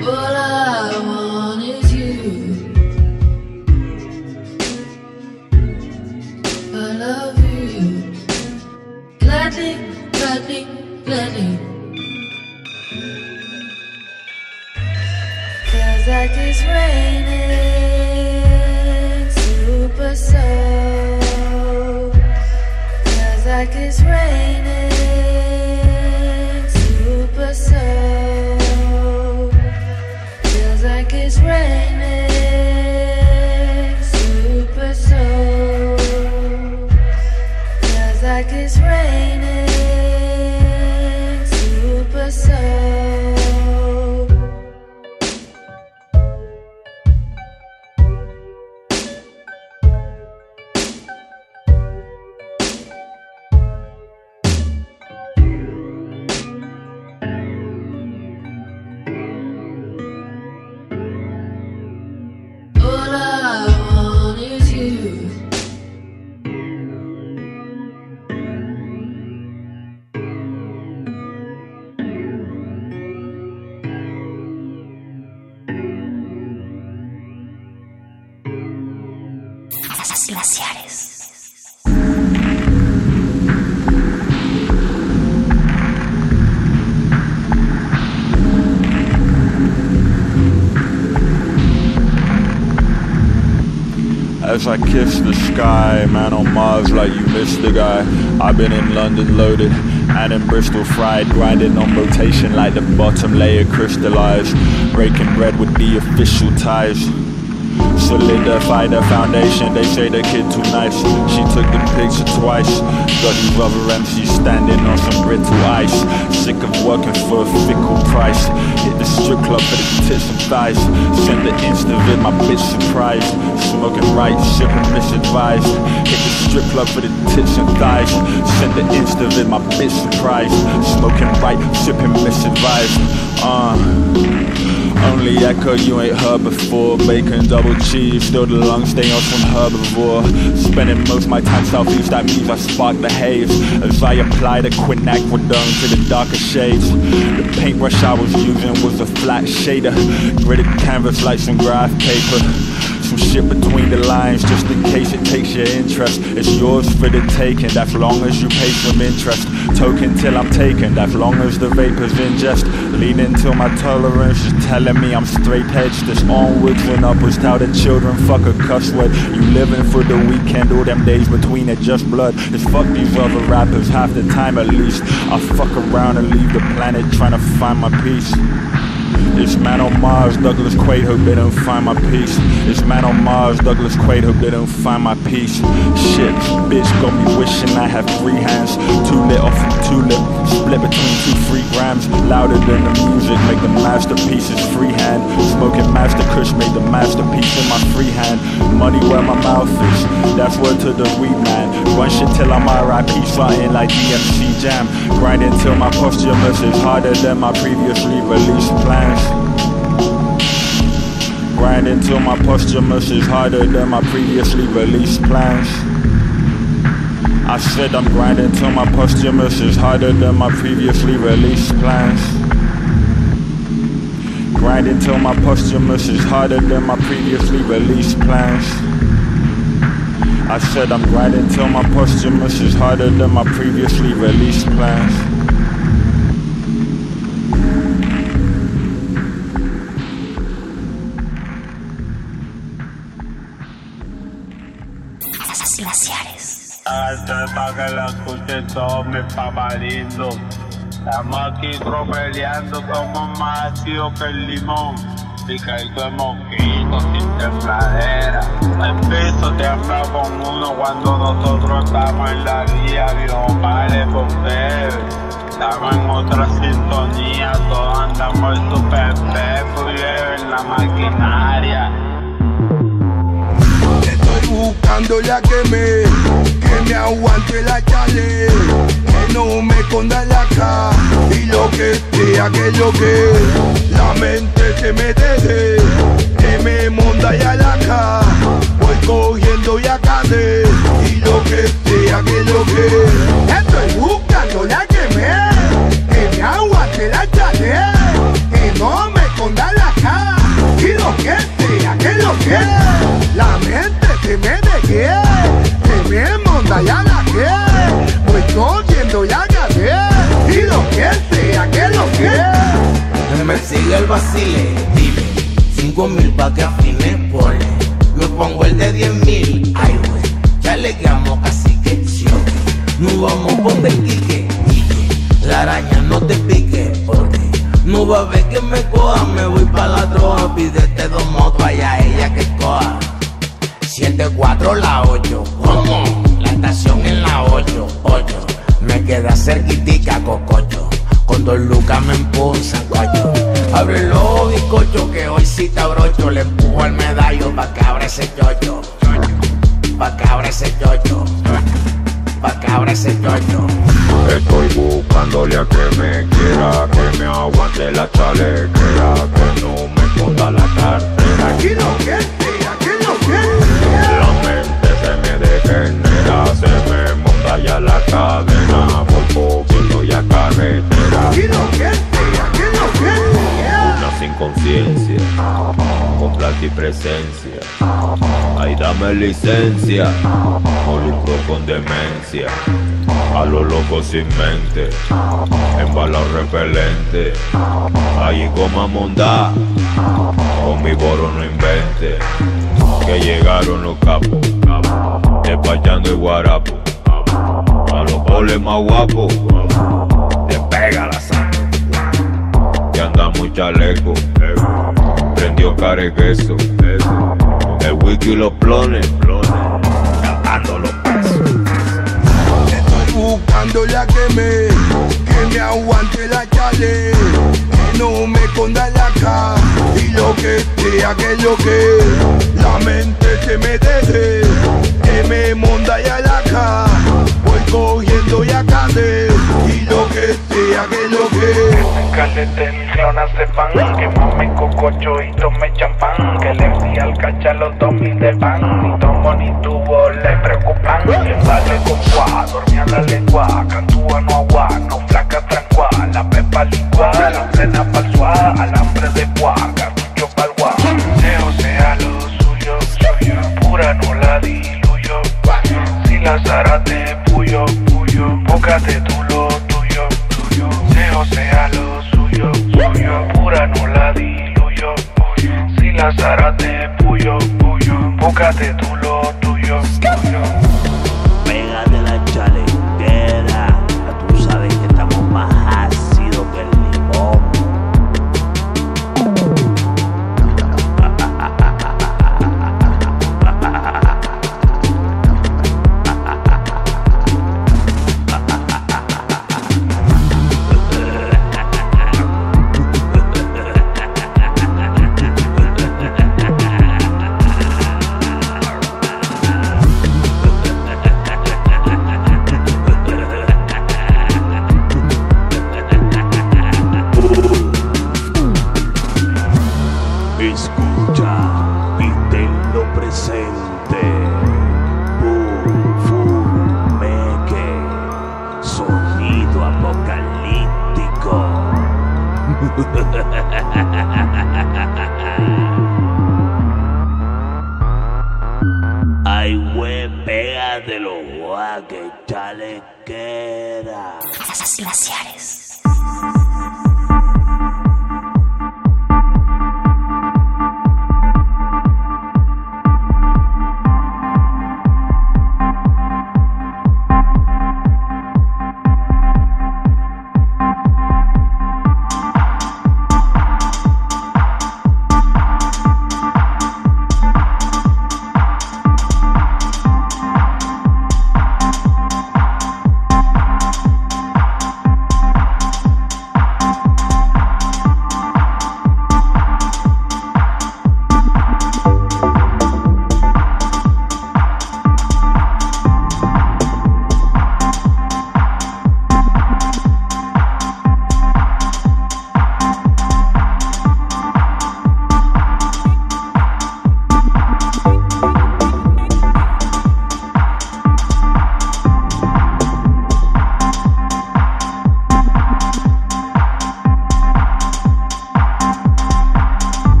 [SPEAKER 40] All I want is you. I love you. Gladly, gladly. Feels like it's raining I
[SPEAKER 18] kiss the sky, man on Mars like you missed the guy. I've been in London loaded and in Bristol fried, grinding on rotation like the bottom layer crystallized. Breaking bread with the official ties. Solidify the foundation, they say the kid too nice. She took the picture twice. Got these other MCs standing on some brittle ice. Sick of working for a fickle price. Hit the strip club for the tits and thighs. Send the insta vid, my bitch surprised. Smoking right, sipping misadvised. Hit the strip club for the tits and thighs. Send the insta vid, my bitch surprised. Smoking right, sipping misadvised. Uh. Only echo you ain't heard before. Bacon, double cheese, still the lungs stay on some herbivore. Spending most my time southeast, that means I spark the haze. As I apply the quinacridone to the darker shades. The paintbrush I was using was a flat shader. Gritted canvas like some graph paper. Some shit between the lines just in case it takes your interest. It's yours for the taking, that's long as you pay some interest. Token till I'm taken, that's long as the vapors ingest. Leaning till my tolerance is telling me I'm straight edged. It's onwards and upwards, tell the children fuck a cuss word. You living for the weekend, all them days between it just blood. It's fuck these other rappers half the time at least. I fuck around and leave the planet trying to find my peace. It's man on Mars, Douglas Quaid, hope they don't find my peace. It's man on Mars, Douglas Quaid, hope they don't find my peace. Shit, bitch got me wishing I had three hands. Two lit off from tulip, split between two free grams. Louder than the music, make the masterpieces freehand. Smoking master kush, made the masterpiece in my free hand. Money where my mouth is, that's word to the weed man. Run shit till I'm RIP, flying like DMC Jam. Grinding till my posthumous is harder than my previously released plans. Grinding till my posthumous is harder than my previously released plans. I said I'm grinding till my posthumous is harder than my previously released plans. Grinding till my posthumous is harder than my previously released plans. I said I'm grinding till my posthumous is harder than my previously released plans.
[SPEAKER 10] Hasta para que la escuchen todos mis papaditos. Estamos aquí tropeleando, somos más ácidos que el limón. Picadito de mosquito, sin tembladera. El piso tiembla con uno cuando nosotros estamos en la vía. Vio, vale, por Estamos en otra sintonía, todos andamos en super pepo y en la maquinaria.
[SPEAKER 12] Estoy buscando la que me, que me aguante la chale, que no me esconda la cara y lo que sea que lo que la mente se me deje, que me monta ya la cara, voy cogiendo ya cade y lo que sea que lo que estoy buscando la que me, que me aguante la chale, que no me esconda la cara y lo que sea que que la mente se me deje, que me monta ya la que voy cogiendo ya cade y lo que sea que lo que
[SPEAKER 13] Me sigue el vacile, dime. Cinco mil pa' que afine, pone Me pongo el de diez mil, ay güey. Ya le llamo casi que ok. No vamos con Benquique, Quique La araña no te pique, No va a ver que me coja Me voy pa' la droga, pídete dos motos Vaya ella que coja. Siete, cuatro, la ocho ¿Cómo? La estación en la ocho, ocho. Me queda cerquitica, cococho. Con dos lucas me empujo un sancocho Abre los bizcochos que hoy sí te abrocho. Le empujo el medallo pa' que abra ese chocho. Pa' que abra ese chocho Pa' que abra ese chocho
[SPEAKER 14] Estoy buscándole a que me quiera, que me aguante la chalequera, que no me esconda la cartera.
[SPEAKER 12] Aquí lo que sea que lo que
[SPEAKER 14] La mente se me degenera, se me monta ya la cadena, por poquito ya carretera.
[SPEAKER 12] Aquí lo que sea que lo que
[SPEAKER 14] Una sin conciencia, y presencia. Ay, dame licencia, lucro con demencia. A los locos sin mente, embalado repelente. Ahí goma mondá, con mi boro no invente. Que llegaron los capos, despachando el guarapo. A los poles más guapos, te pega la sangre. Que anda muy chaleco, prendió care queso. El wiki y los plones, cantando los pesos.
[SPEAKER 12] Estoy buscando la que me, que me aguante la chale, que no me esconda la cara y lo que sea que lo que la mente se me deje, que me monta ya la cara, cogiendo ya cade y lo que sea que lo que.
[SPEAKER 15] Caleten, clonas de pan Que mame cococho y tome champán Que le di al cacha los dos mil de pan Ni tomo ni tubo le preocupan. Vale con guá, dormía la lengua Cantúa no agua, no flaca trancua La pepa licua, la plena pa'l suá Alambre de guá, cartucho pa'l guá Leo sea lo suyo, suyo Pura no la diluyo Si la zarate puyo, puyo. Búscate tú lo tuyo, tuyo. Leo sea lo suyo, suyo. Pura no la diluyo Si la zarate puyo, puyo. Búscate tú lo tuyo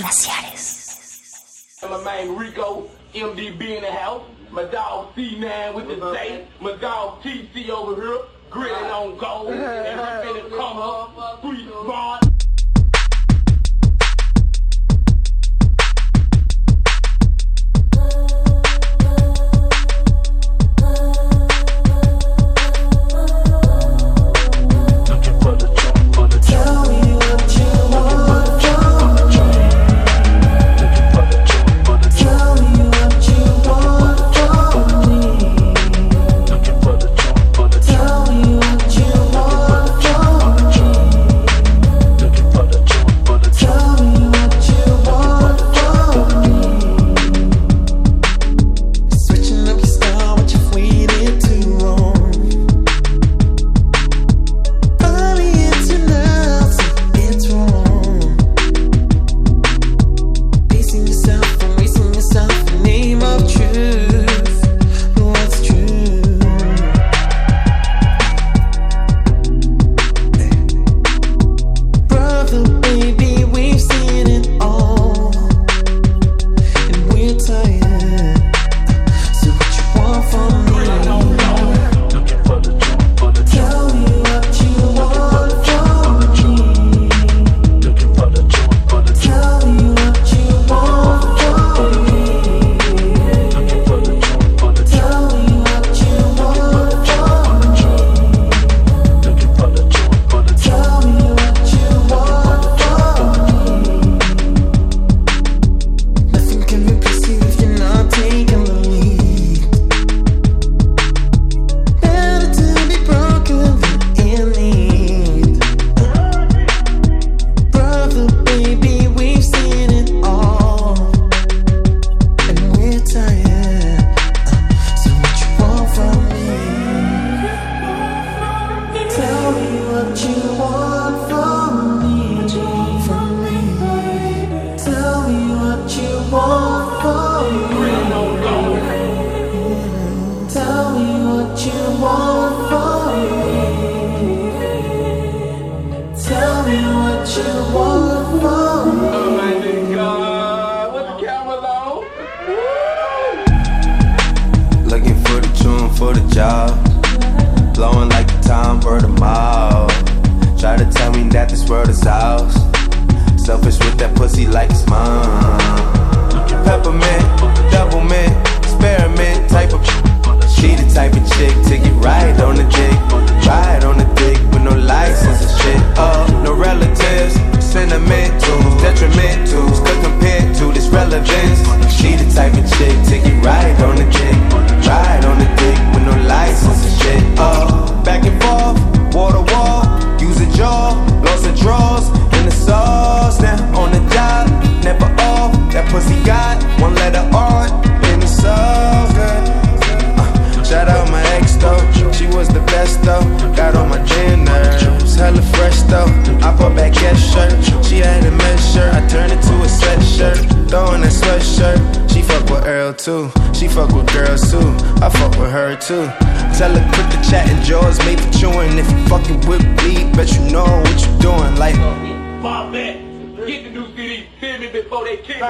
[SPEAKER 36] glaciares.
[SPEAKER 19] My man Rico, MDB in the house. My dog C9 with the date. My dog TC over here, grilling on gold. And we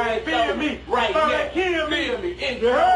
[SPEAKER 19] right, kill me. Right,
[SPEAKER 41] yeah.
[SPEAKER 19] Feel me.
[SPEAKER 41] Kill me.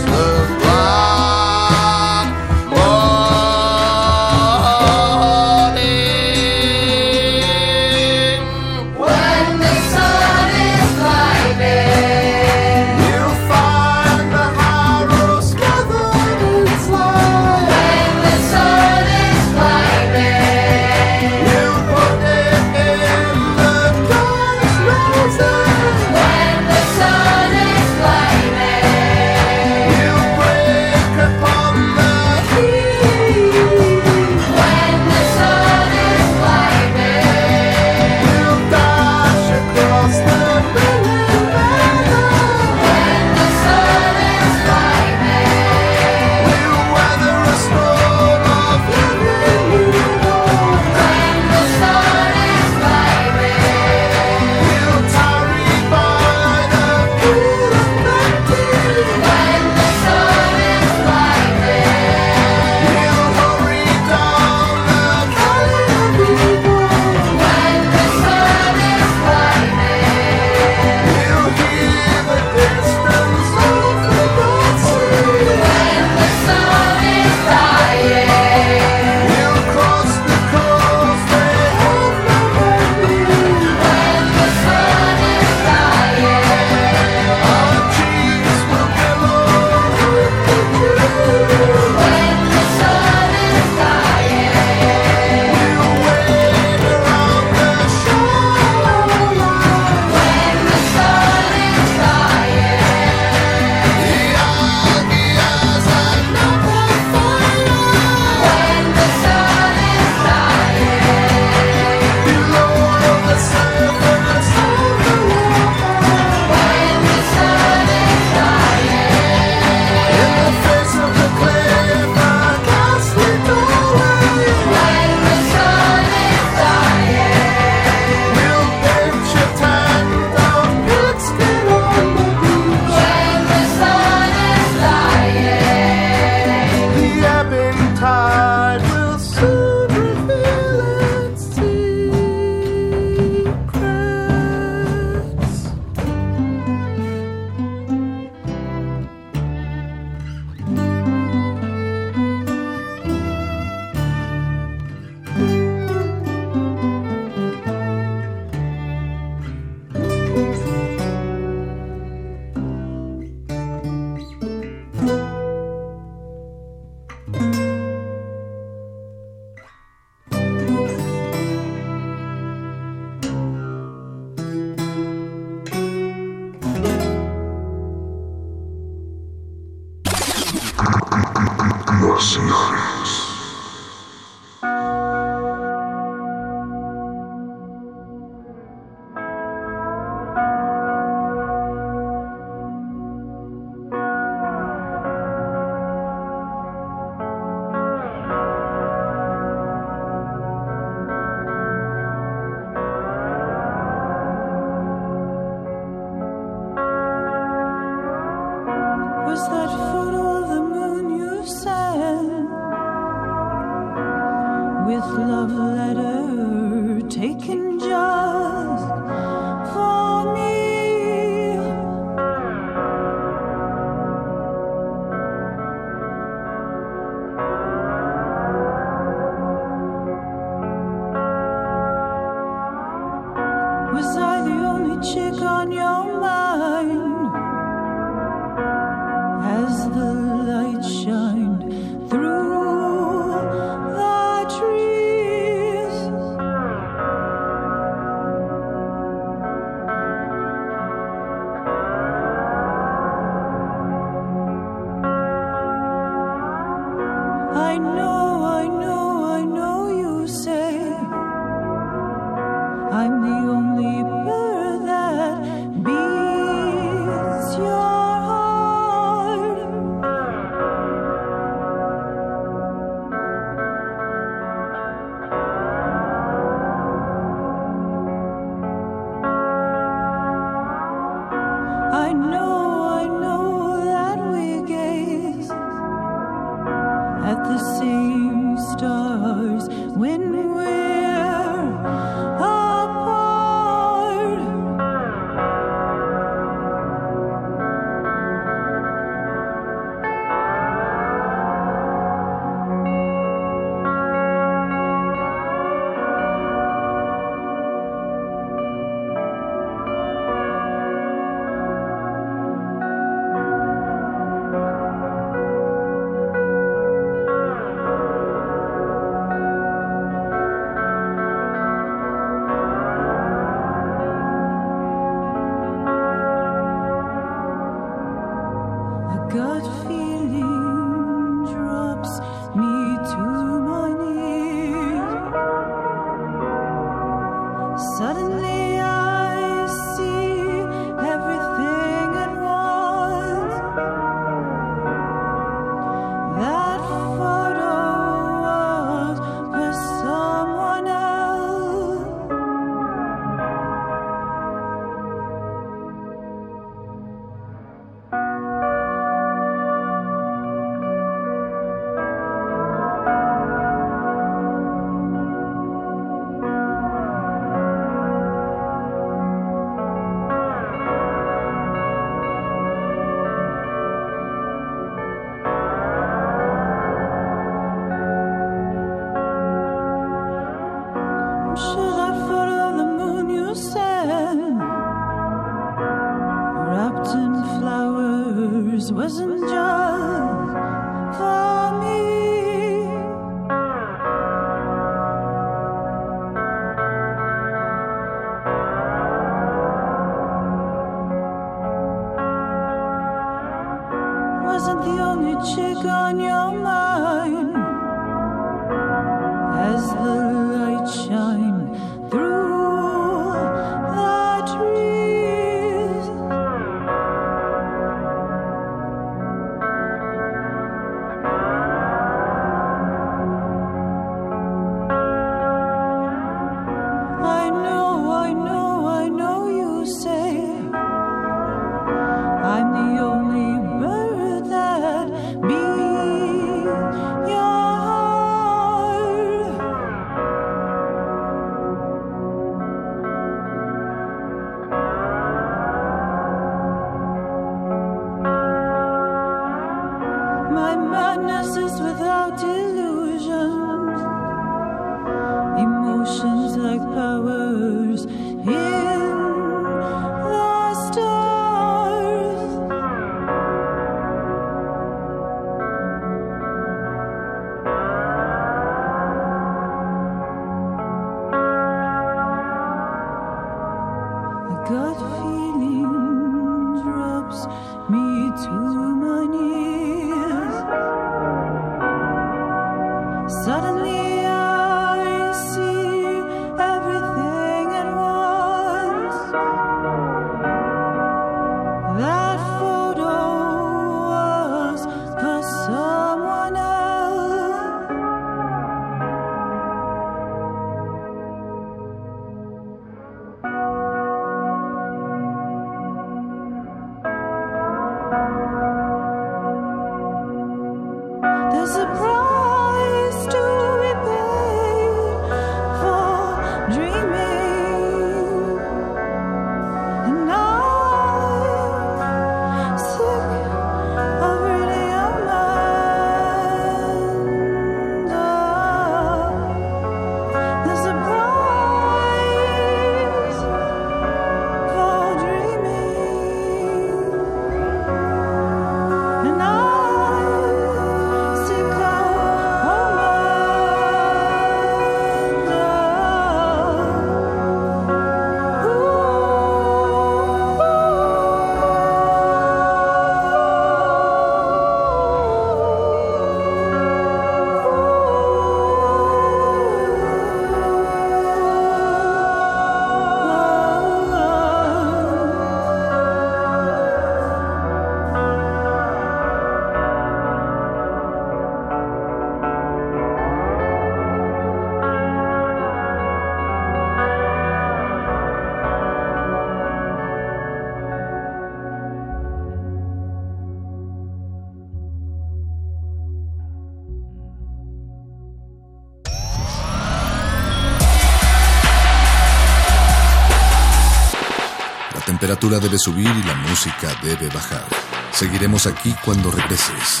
[SPEAKER 1] Temperatura debe subir y la música debe bajar. Seguiremos aquí cuando regreses.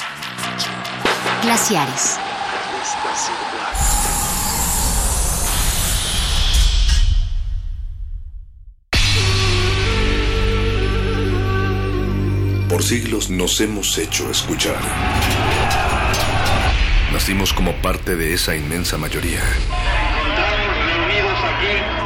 [SPEAKER 36] Glaciares.
[SPEAKER 1] Por siglos nos hemos hecho escuchar. Nacimos como parte de esa inmensa mayoría.
[SPEAKER 36] Hablar,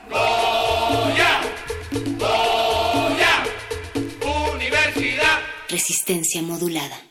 [SPEAKER 36] Resistencia modulada.